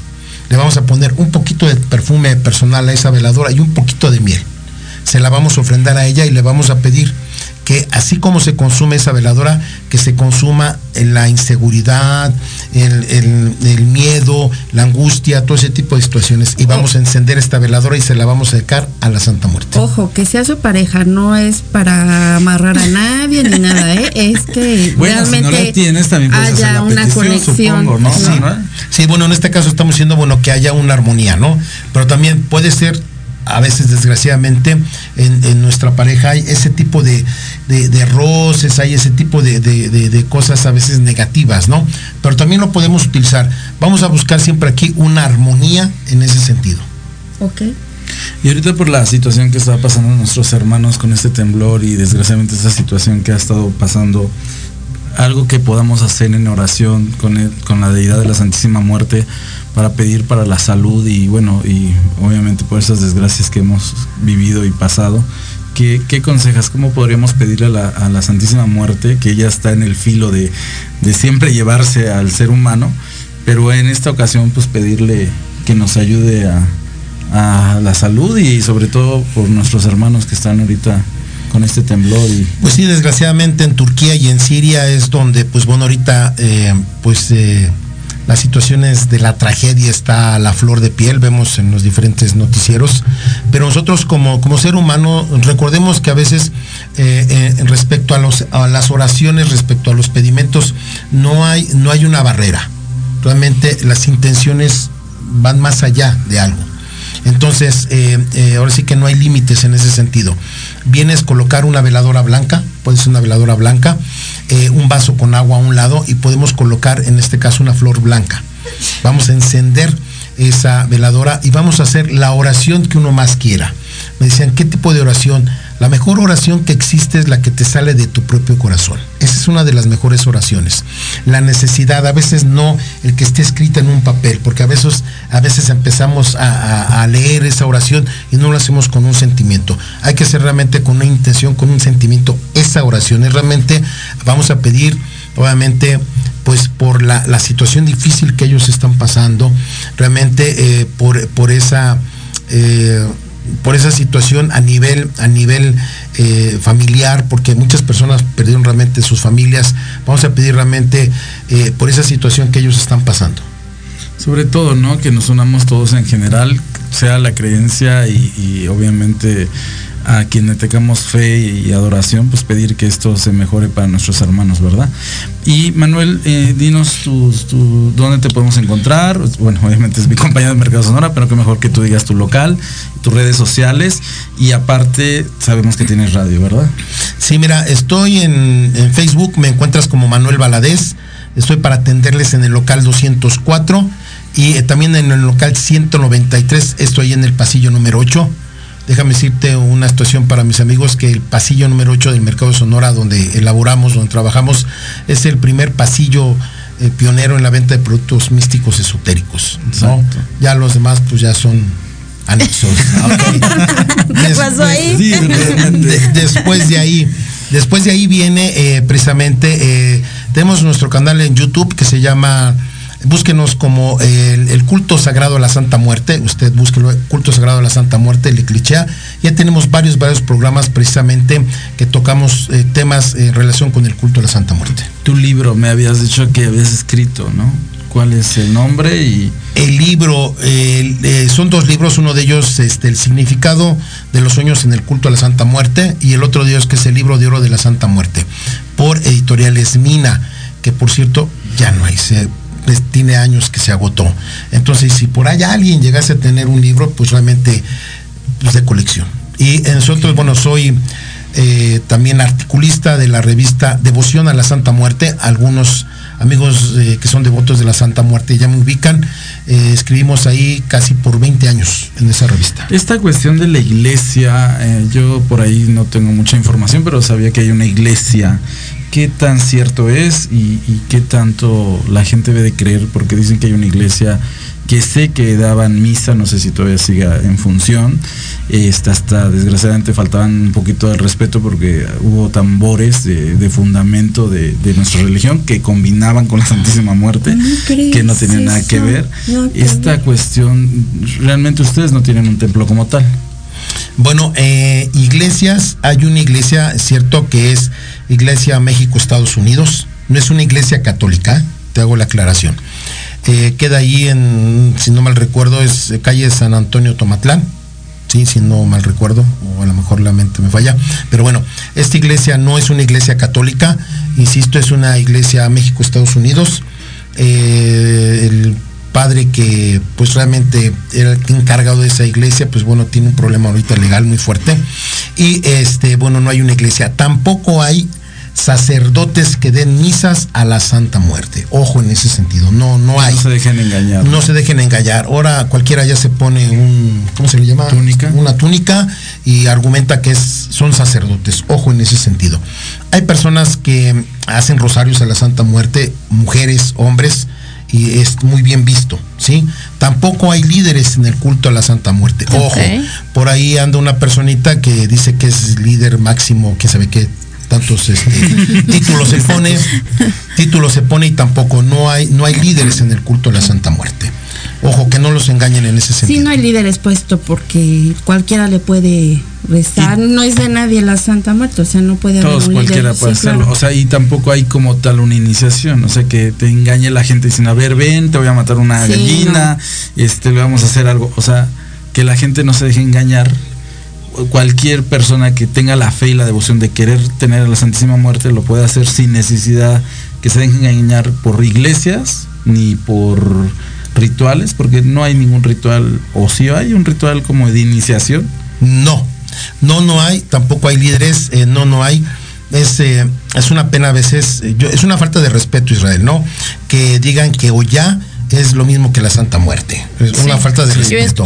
Le vamos a poner un poquito de perfume personal a esa veladora y un poquito de miel. Se la vamos a ofrendar a ella y le vamos a pedir que así como se consume esa veladora, que se consuma en la inseguridad, el, miedo, la angustia, todo ese tipo de situaciones. Y vamos a encender esta veladora y se la vamos a dedicar a la Santa Muerte. Ojo, que sea su pareja, no es para amarrar a nadie ni nada, ¿eh? es que realmente tienes, también haya una conexión. Sí, bueno, en este caso estamos diciendo, bueno, que haya una armonía, ¿no? Pero también puede ser a veces desgraciadamente en, nuestra pareja hay ese tipo de, roces, hay ese tipo de, cosas a veces negativas, ¿no? Pero también lo podemos utilizar. Vamos a buscar siempre aquí una armonía en ese sentido. Ok. Y ahorita por la situación que está pasando nuestros hermanos con este temblor y desgraciadamente esa situación que ha estado pasando, algo que podamos hacer en oración con, con la deidad de la Santísima Muerte para pedir para la salud y bueno, y obviamente por esas desgracias que hemos vivido y pasado. ¿Qué, qué consejas? ¿Cómo podríamos pedirle a la, Santísima Muerte, que ella está en el filo de, siempre llevarse al ser humano, pero en esta ocasión pues pedirle que nos ayude a, a la salud y sobre todo por nuestros hermanos que están ahorita con este temblor y pues sí desgraciadamente en Turquía y en Siria es donde pues bueno ahorita eh, pues eh, las situaciones de la tragedia está a la flor de piel, vemos en los diferentes noticieros, pero nosotros como, como ser humano recordemos que a veces eh, respecto a, las oraciones, respecto a los pedimentos, no hay, no hay una barrera. Realmente las intenciones van más allá de algo. Entonces, ahora sí que no hay límites en ese sentido. Vienes colocar una veladora blanca, puede ser una veladora blanca, eh, un vaso con agua a un lado y podemos colocar en este caso una flor blanca. Vamos a encender esa veladora y vamos a hacer la oración que uno más quiera. Me decían, ¿qué tipo de oración? La mejor oración que existe es la que te sale de tu propio corazón. Esa es una de las mejores oraciones. La necesidad, a veces no el que esté escrita en un papel, porque a veces, a veces empezamos a, leer esa oración y no lo hacemos con un sentimiento. Hay que hacer realmente con una intención, con un sentimiento, esa oración. Es realmente, vamos a pedir, obviamente, pues por la, situación difícil que ellos están pasando, realmente eh, por, por esa... Eh, por esa situación a nivel, a nivel eh, familiar, porque muchas personas perdieron realmente sus familias. Vamos a pedir realmente eh, por esa situación que ellos están pasando. Sobre todo, ¿no? Que nos unamos todos en general, sea la creencia y obviamente a quienes tengamos fe y adoración, pues pedir que esto se mejore para nuestros hermanos, ¿verdad? Y Manuel, eh, dinos dónde te podemos encontrar. Bueno, obviamente es mi compañía de Mercado Sonora, pero que mejor que tú digas tu local, tus redes sociales y aparte sabemos que tienes radio, ¿verdad? Sí, mira, estoy en, Facebook, me encuentras como Manuel Valadez, estoy para atenderles en el local 204 y eh, también en el local 193, estoy en el pasillo número 8 déjame decirte una situación para mis amigos que el pasillo número 8 del Mercado de Sonora, donde elaboramos, donde trabajamos, es el primer pasillo eh, pionero en la venta de productos místicos esotéricos. Ya los demás pues ya son Anexos. ¿Qué pasó ahí? después de ahí, después de ahí viene eh, precisamente, eh, tenemos nuestro canal en YouTube que se llama búsquenos como el, culto sagrado a la Santa Muerte. Usted busque el culto sagrado a la Santa Muerte, le clichea. Ya tenemos varios, varios programas precisamente que tocamos eh, temas en relación con el culto a la Santa Muerte. Tu libro, me habías dicho que habías escrito, ¿no? ¿Cuál es el nombre? y El libro, eh, son dos libros, uno de ellos este, el significado de los sueños en el culto a la Santa Muerte y el otro de ellos que es el libro de oro de la Santa Muerte, por editoriales Mina, que por cierto ya no hay, se, pues, tiene años que se agotó. Entonces, si por allá alguien llegase a tener un libro, pues realmente pues, de colección. Y nosotros, bueno, soy eh, también articulista de la revista Devoción a la Santa Muerte, algunos amigos eh, que son devotos de la Santa Muerte ya me ubican. Eh, escribimos ahí casi por 20 años en esa revista. Esta cuestión de la iglesia, yo por ahí no tengo mucha información, pero sabía que hay una iglesia. ¿Qué tan cierto es y, y qué tanto la gente debe de creer? Porque dicen que hay una iglesia que sé que daban misa, no sé si todavía siga en función, este, hasta desgraciadamente faltaban un poquito de respeto porque hubo tambores de, fundamento de, nuestra religión que combinaban con la Santísima Muerte, que no tenían nada que ver. Esta cuestión, realmente ustedes no tienen un templo como tal. Bueno, eh, iglesias, hay una iglesia, cierto, que es Iglesia México-Estados Unidos, no es una iglesia católica, te hago la aclaración eh, queda ahí en, si no mal recuerdo, es calle San Antonio Tomatlán. Sí, si no mal recuerdo, o a lo mejor la mente me falla. Pero bueno, esta iglesia no es una iglesia católica, insisto, es una iglesia México-Estados Unidos. Eh, padre que pues realmente era el encargado de esa iglesia, pues bueno, tiene un problema ahorita legal muy fuerte. Y este, bueno, no hay una iglesia. Tampoco hay sacerdotes que den misas a la Santa Muerte. Ojo en ese sentido, no, no hay. No se dejen engañar. No se dejen engañar. Ahora cualquiera ya se pone un, ¿cómo se le llama? Túnica. Una túnica y argumenta que es, son sacerdotes. Ojo en ese sentido. Hay personas que hacen rosarios a la Santa Muerte, mujeres, hombres, y es muy bien visto, ¿sí? Tampoco hay líderes en el culto a la Santa Muerte. Ojo, por ahí anda una personita que dice que es líder máximo, que sabe qué tantos este, títulos se pone, títulos se pone y tampoco no hay, no hay líderes en el culto de la Santa Muerte. Ojo, que no los engañen en ese sentido. Sí, no hay líderes puesto porque cualquiera le puede rezar. no es de nadie la Santa Muerte, o sea, no puede Todos, cualquiera puede hacerlo. O sea, y tampoco hay como tal una iniciación. O sea, que te engañe la gente diciendo, a ver, ven, te voy a matar una gallina, este, le vamos a hacer algo. O sea, que la gente no se deje engañar cualquier persona que tenga la fe y la devoción de querer tener a la Santísima Muerte lo puede hacer sin necesidad que se dejen engañar por iglesias ni por rituales, porque no hay ningún ritual, o si hay un ritual como de iniciación. No, no, no hay, tampoco hay líderes, eh, no, no hay. Es, eh, es una pena a veces, eh, es una falta de respeto Israel, ¿no? Que digan que o ya es lo mismo que la Santa Muerte. Es una falta de respeto.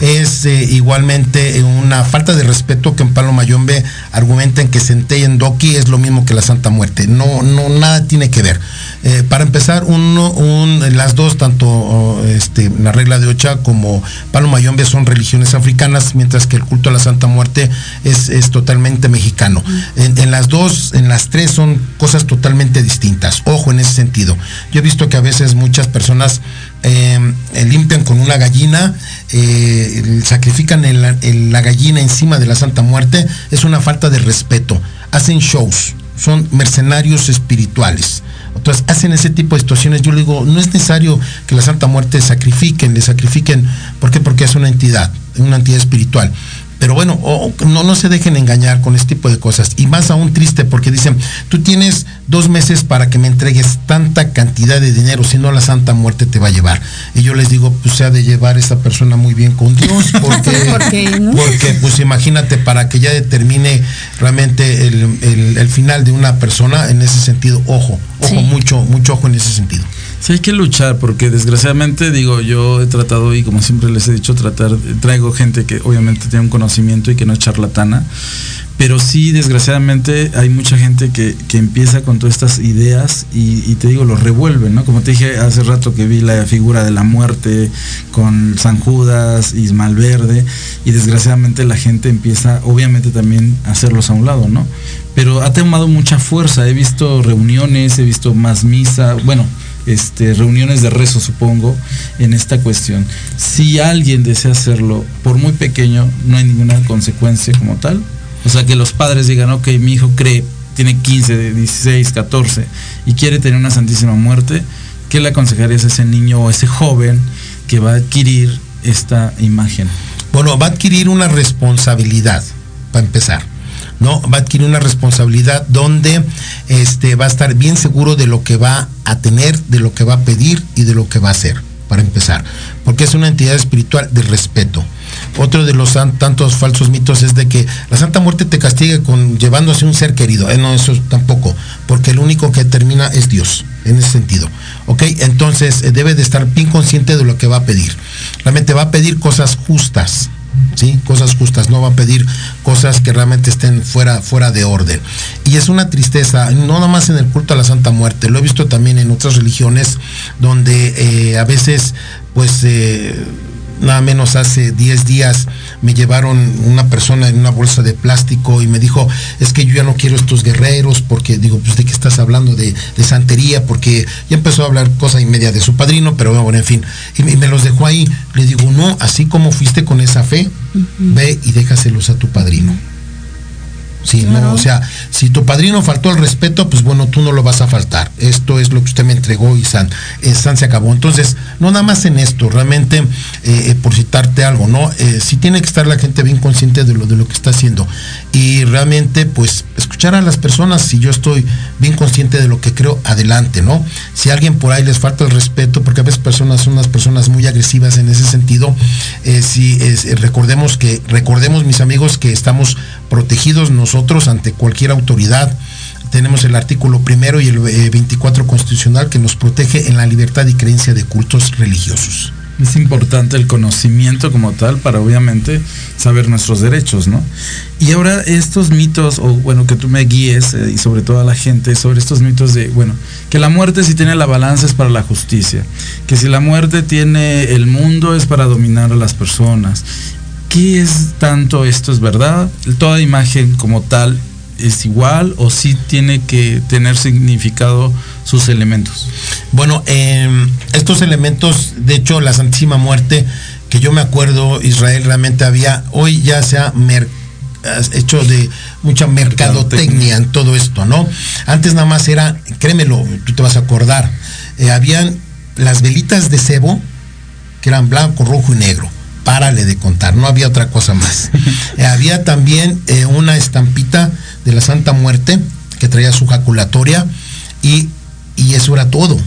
Es eh, igualmente eh, una falta de respeto que en Palo Mayombe argumenten que Centey en Doki es lo mismo que la Santa Muerte. No, no, nada tiene que ver. Eh, para empezar, uno, un, las dos, tanto este, la regla de Ocha como Palo Mayombe son religiones africanas, mientras que el culto a la Santa Muerte es, es totalmente mexicano. En, en, las dos, en las tres son cosas totalmente distintas. Ojo en ese sentido. Yo he visto que a veces muchas personas eh, limpian con una gallina, eh, sacrifican la gallina encima de la Santa Muerte, es una falta de respeto. Hacen shows, son mercenarios espirituales. Entonces hacen ese tipo de situaciones. Yo le digo, no es necesario que la Santa Muerte sacrifiquen, le sacrifiquen. ¿Por qué? Porque es una entidad, una entidad espiritual. Pero bueno, no, no se dejen engañar con este tipo de cosas. Y más aún triste porque dicen, tú tienes dos meses para que me entregues tanta cantidad de dinero, si no la Santa Muerte te va a llevar. Y yo les digo, pues se ha de llevar esa persona muy bien con Dios, porque, porque pues imagínate, para que ya determine realmente el, final de una persona, en ese sentido, ojo, ojo, mucho, mucho ojo en ese sentido. Sí, hay que luchar porque desgraciadamente digo, yo he tratado y como siempre les he dicho, tratar, traigo gente que obviamente tiene un conocimiento y que no es charlatana, pero sí desgraciadamente hay mucha gente que, que empieza con todas estas ideas y, te digo, lo revuelven, ¿no? Como te dije hace rato que vi la figura de la muerte con San Judas, Ismael Verde, y desgraciadamente la gente empieza obviamente también a hacerlos a un lado, ¿no? Pero ha tomado mucha fuerza, he visto reuniones, he visto más misa, bueno, este, reuniones de rezo, supongo, en esta cuestión. Si alguien desea hacerlo, por muy pequeño, no hay ninguna consecuencia como tal. O sea, que los padres digan, ok, mi hijo cree, tiene 15, 16, 14 y quiere tener una santísima muerte, ¿qué le aconsejarías a ese niño o a ese joven que va a adquirir esta imagen? Bueno, va a adquirir una responsabilidad, para empezar. ¿No? Va a adquirir una responsabilidad donde este, va a estar bien seguro de lo que va a tener, de lo que va a pedir y de lo que va a hacer, para empezar. Porque es una entidad espiritual de respeto. Otro de los tantos falsos mitos es de que la Santa Muerte te castiga con llevándose un ser querido. Eh, no, eso tampoco, porque el único que termina es Dios, en ese sentido. ¿Ok? Entonces eh, debe de estar bien consciente de lo que va a pedir. Realmente va a pedir cosas justas, ¿sí? Cosas justas, no va a pedir cosas que realmente estén fuera, fuera de orden. Y es una tristeza, no nada más en el culto a la Santa Muerte, lo he visto también en otras religiones donde eh, a veces pues eh, nada menos hace 10 días me llevaron una persona en una bolsa de plástico y me dijo, es que yo ya no quiero estos guerreros porque digo, pues de qué estás hablando de, santería, porque ya empezó a hablar cosa y media de su padrino, pero bueno, en fin, y me, los dejó ahí. Le digo, no, así como fuiste con esa fe, ve y déjaselos a tu padrino. Sí, no, o sea, si tu padrino faltó el respeto, pues bueno, tú no lo vas a faltar. Esto es lo que usted me entregó y San, eh, San se acabó. Entonces, no nada más en esto, realmente, eh, eh, por citarte algo, ¿no? sí tiene que estar la gente bien consciente de lo, de lo que está haciendo. Y realmente, pues, escuchar a las personas, si yo estoy bien consciente de lo que creo, adelante, ¿no? Si a alguien por ahí les falta el respeto, porque a veces personas son unas personas muy agresivas en ese sentido, si recordemos que, recordemos mis amigos que estamos protegidos nosotros ante cualquier autoridad. Tenemos el artículo primero y el 24 eh, constitucional que nos protege en la libertad y creencia de cultos religiosos. Es importante el conocimiento como tal para obviamente saber nuestros derechos, ¿no? Y ahora estos mitos, o bueno, que tú me guíes eh, y sobre todo a la gente sobre estos mitos de, bueno, que la muerte si tiene la balanza es para la justicia, que si la muerte tiene el mundo es para dominar a las personas ¿qué es tanto esto es verdad? ¿Toda imagen como tal es igual o sí tiene que tener significado sus elementos? Bueno, em, estos elementos, de hecho, la Santísima Muerte, que yo me acuerdo, Israel realmente había, hoy ya se ha hecho de mucha mercadotecnia en todo esto, ¿no? Antes nada más era, créemelo, tú te vas a acordar, eh, habían las velitas de cebo, que eran blanco, rojo y negro párale de contar, no había otra cosa más. Eh, había también eh, una estampita de la Santa Muerte que traía su jaculatoria y, y eso era todo.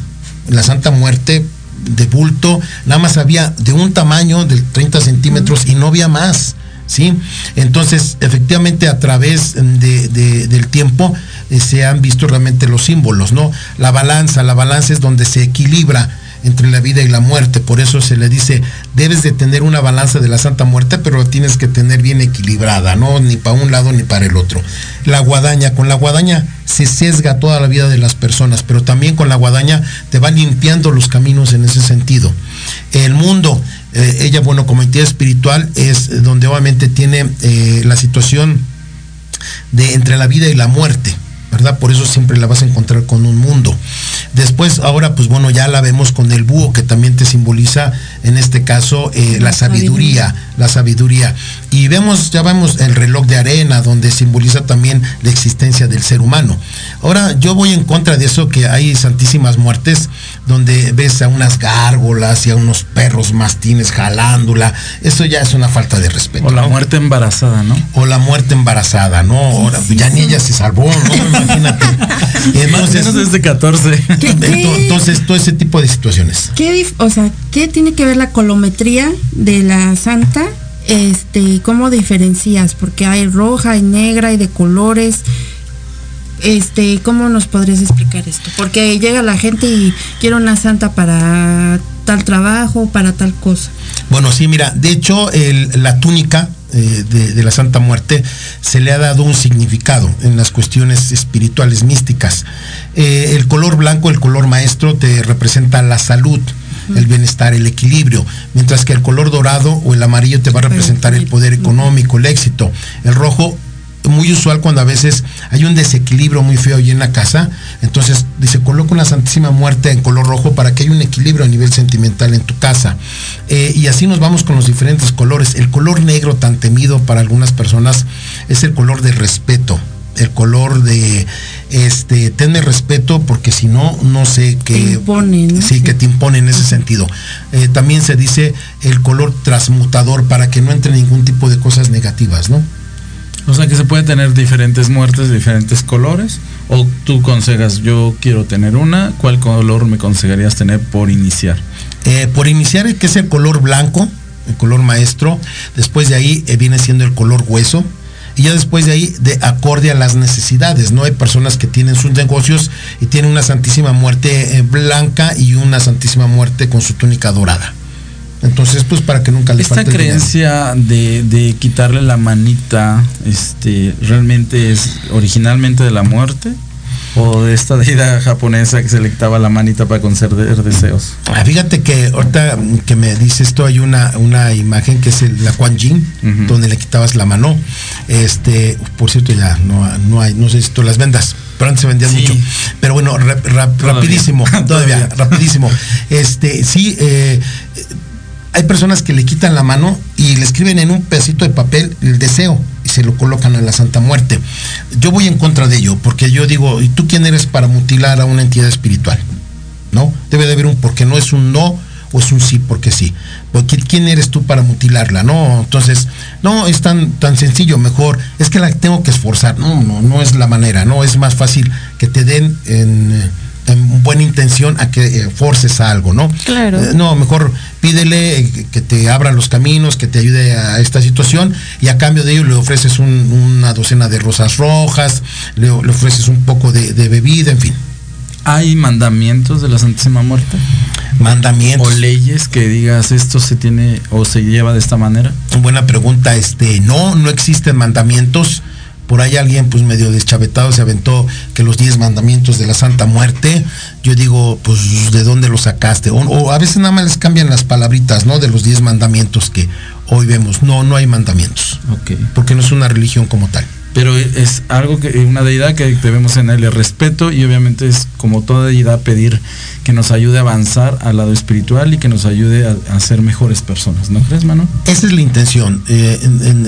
La Santa Muerte de bulto, nada más había de un tamaño de 30 centímetros y no había más. ¿sí? Entonces, efectivamente, a través del tiempo eh, se han visto realmente los símbolos, ¿no? La balanza, la balanza es donde se equilibra entre la vida y la muerte. Por eso se le dice, debes de tener una balanza de la Santa Muerte, pero la tienes que tener bien equilibrada, ¿no? Ni para un lado ni para el otro. La guadaña, con la guadaña se sesga toda la vida de las personas, pero también con la guadaña te va limpiando los caminos en ese sentido. El mundo, eh, ella, bueno, como entidad espiritual, es donde obviamente tiene eh, la situación de entre la vida y la muerte. ¿Verdad? Por eso siempre la vas a encontrar con un mundo. Después, ahora, pues bueno, ya la vemos con el búho, que también te simboliza, en este caso, eh, la sabiduría, la sabiduría. Y vemos, ya vemos el reloj de arena, donde simboliza también la existencia del ser humano. Ahora, yo voy en contra de eso, que hay santísimas muertes, donde ves a unas gárgolas y a unos perros mastines jalándola. Eso ya es una falta de respeto. O la muerte embarazada, ¿no? O la muerte embarazada, ¿no? Ahora, ya ni ella se salvó, ¿no? Imagínate. Entonces, desde 14. entonces, todo ese tipo de situaciones. ¿Qué, o sea, ¿qué tiene que ver la colometría de la santa? Este, ¿cómo diferencias? Porque hay roja, hay negra, hay de colores. este, ¿cómo nos podrías explicar esto? Porque llega la gente y quiere una santa para tal trabajo, para tal cosa. Bueno, sí, mira, de hecho, la túnica eh, de, la Santa Muerte se le ha dado un significado en las cuestiones espirituales místicas. Eh, el color blanco, el color maestro, te representa la salud el bienestar, el equilibrio, mientras que el color dorado o el amarillo te va a representar el poder económico, el éxito. El rojo muy usual cuando a veces hay un desequilibrio muy feo ahí en la casa. Entonces dice, coloca una Santísima Muerte en color rojo para que haya un equilibrio a nivel sentimental en tu casa. Eh, y así nos vamos con los diferentes colores. El color negro tan temido para algunas personas es el color de respeto el color de este tenme respeto porque si no no sé qué impone, sí que te impone en ese sentido eh, también se dice el color transmutador para que no entre ningún tipo de cosas negativas no o sea que se puede tener diferentes muertes de diferentes colores. O tú consejas, yo quiero tener una, ¿cuál color me consejarías tener por iniciar? Eh, por iniciar, que es el color blanco, el color maestro. Después de ahí eh, viene siendo el color hueso. Y ya después de ahí, de acorde a las necesidades, ¿no? Hay personas que tienen sus negocios y tienen una Santísima Muerte eh, blanca y una Santísima Muerte con su túnica dorada. Entonces, pues para que nunca le Esta creencia de, de, quitarle la manita, este, realmente es originalmente de la muerte o de esta deidad japonesa que se le quitaba la manita para conceder deseos. Ah, fíjate que ahorita que me dice esto hay una, una imagen que es la Quan Yin, donde le quitabas la mano. Este, por cierto ya no, no hay, no sé si tú las vendas pero antes se vendían mucho. Pero bueno, rapidísimo, todavía, rapidísimo. Este, sí, eh, hay personas que le quitan la mano y le escriben en un pedacito de papel el deseo se lo colocan a la Santa Muerte. Yo voy en contra de ello, porque yo digo, ¿y tú quién eres para mutilar a una entidad espiritual? ¿No? Debe de haber un porque no es un no o es un sí porque sí. Porque ¿quién eres tú para mutilarla? No, entonces, no es tan, tan sencillo, mejor, es que la tengo que esforzar. No, no, no es la manera, no, es más fácil que te den en en buena intención a que eh, forces a algo, ¿no? Claro. Eh, no, mejor pídele eh, que te abra los caminos, que te ayude a esta situación y a cambio de ello le ofreces una docena de rosas rojas, le, ofreces un poco de, bebida, en fin. ¿Hay mandamientos de la Santísima Muerte? Mandamientos. ¿O leyes que digas esto se tiene o se lleva de esta manera? Buena pregunta, este, no, no existen mandamientos por ahí alguien pues medio deschavetado se aventó que los diez mandamientos de la Santa Muerte, yo digo, pues ¿de dónde los sacaste? O, a veces nada más les cambian las palabritas, ¿no? De los diez mandamientos que hoy vemos. No, no hay mandamientos. Porque no es una religión como tal pero es algo que una deidad que debemos tenerle respeto y obviamente es como toda deidad pedir que nos ayude a avanzar al lado espiritual y que nos ayude a, ser mejores personas, ¿no crees, mano? Esa es la intención, eh,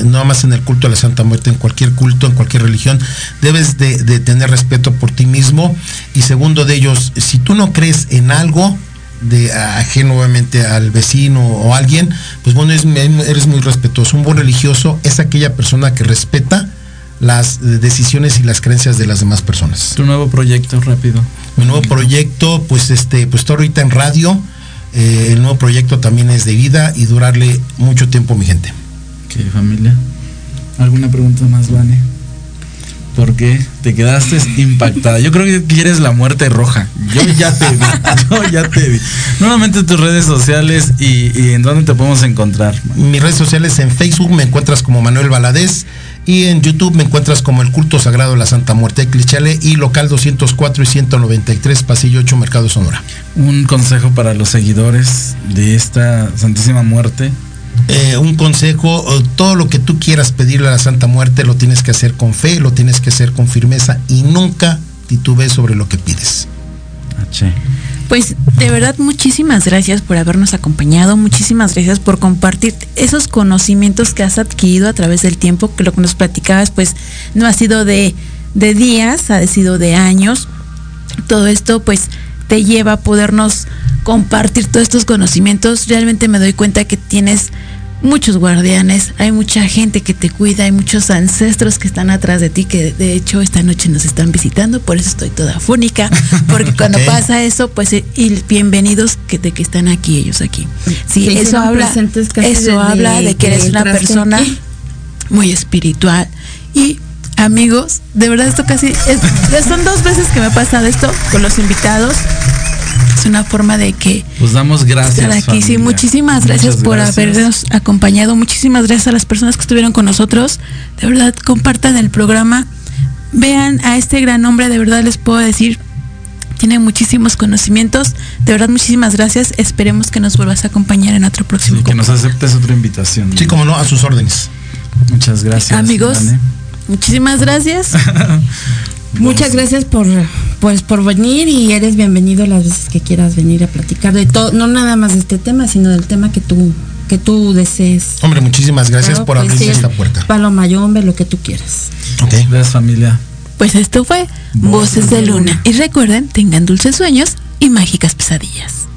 no más en el culto a la Santa Muerte, en cualquier culto, en cualquier religión, debes de, tener respeto por ti mismo y segundo de ellos, si tú no crees en algo, de ajeno obviamente al vecino o alguien, pues bueno, eres muy respetuoso. Un buen religioso es aquella persona que respeta las decisiones y las creencias de las demás personas. Tu nuevo proyecto, rápido. Mi nuevo proyecto, pues este, pues estoy ahorita en radio. Eh, el nuevo proyecto también es de vida y durarle mucho tiempo a mi gente. ¿Qué familia? ¿Alguna pregunta más, Vane? ¿Por qué? Te quedaste impactada. Yo creo que quieres la muerte roja. Yo ya te vi. Yo ya te vi. Nuevamente tus redes sociales y, y en dónde te podemos encontrar. Mis redes sociales en Facebook me encuentras como Manuel Valadez y en YouTube me encuentras como el culto sagrado de la Santa Muerte de Clichale y local 204 y 193, pasillo 8, Mercado Sonora. Un consejo para los seguidores de esta Santísima Muerte. Eh, un consejo, todo lo que tú quieras pedirle a la Santa Muerte lo tienes que hacer con fe, lo tienes que hacer con firmeza y nunca titubees sobre lo que pides. H. Pues de verdad muchísimas gracias por habernos acompañado, muchísimas gracias por compartir esos conocimientos que has adquirido a través del tiempo, que lo que nos platicabas pues no ha sido de, de días, ha sido de años. Todo esto pues te lleva a podernos compartir todos estos conocimientos. Realmente me doy cuenta que tienes muchos guardianes, hay mucha gente que te cuida, hay muchos ancestros que están atrás de ti, que de hecho esta noche nos están visitando, por eso estoy toda fónica, porque cuando pasa eso, pues eh, y bienvenidos que, de que están aquí, ellos aquí. Sí, eso habla, eso habla de que eres una persona muy espiritual y amigos, de verdad esto casi es, son dos veces que me ha pasado esto con los invitados. Es una forma de que pues damos gracias. aquí. Sí, muchísimas gracias por habernos acompañado. Muchísimas gracias a las personas que estuvieron con nosotros. De verdad, compartan el programa. Vean a este gran hombre, de verdad les puedo decir, tiene muchísimos conocimientos. De verdad, muchísimas gracias. Esperemos que nos vuelvas a acompañar en otro próximo. Sí, que nos aceptes otra invitación. Sí, como no, a sus órdenes. Muchas gracias. Amigos, muchísimas gracias. Muchas gracias por pues por venir y eres bienvenido las veces que quieras venir a platicar de todo, no nada más de este tema, sino del tema que tú que tú desees. Hombre, muchísimas gracias por abrir esta puerta. Paloma Yombe, lo que tú quieras. Gracias familia. Pues esto fue Voces de Luna. Y recuerden, tengan dulces sueños y mágicas pesadillas.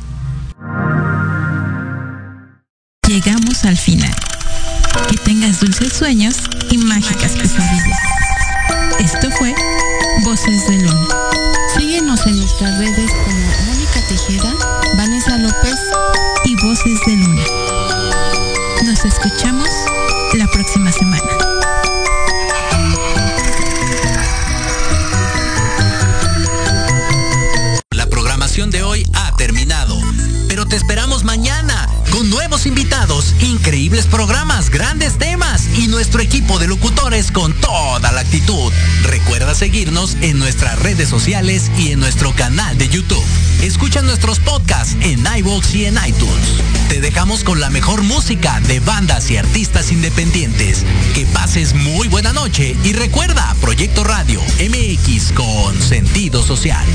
Llegamos al final. Que tengas dulces sueños y mágicas pesadillas. Esto fue Voces de Luna. Síguenos en nuestras redes como Mónica Tejeda, Vanessa López y Voces de Luna. Nos escuchamos la próxima semana. de hoy ha terminado. Pero te esperamos mañana con nuevos invitados, increíbles programas, grandes temas nuestro equipo de locutores con toda la actitud. Recuerda seguirnos en nuestras redes sociales y en nuestro canal de YouTube. Escucha nuestros podcasts en iVoox y en iTunes. Te dejamos con la mejor música de bandas y artistas independientes. Que pases muy buena noche y recuerda Proyecto Radio MX con sentido social.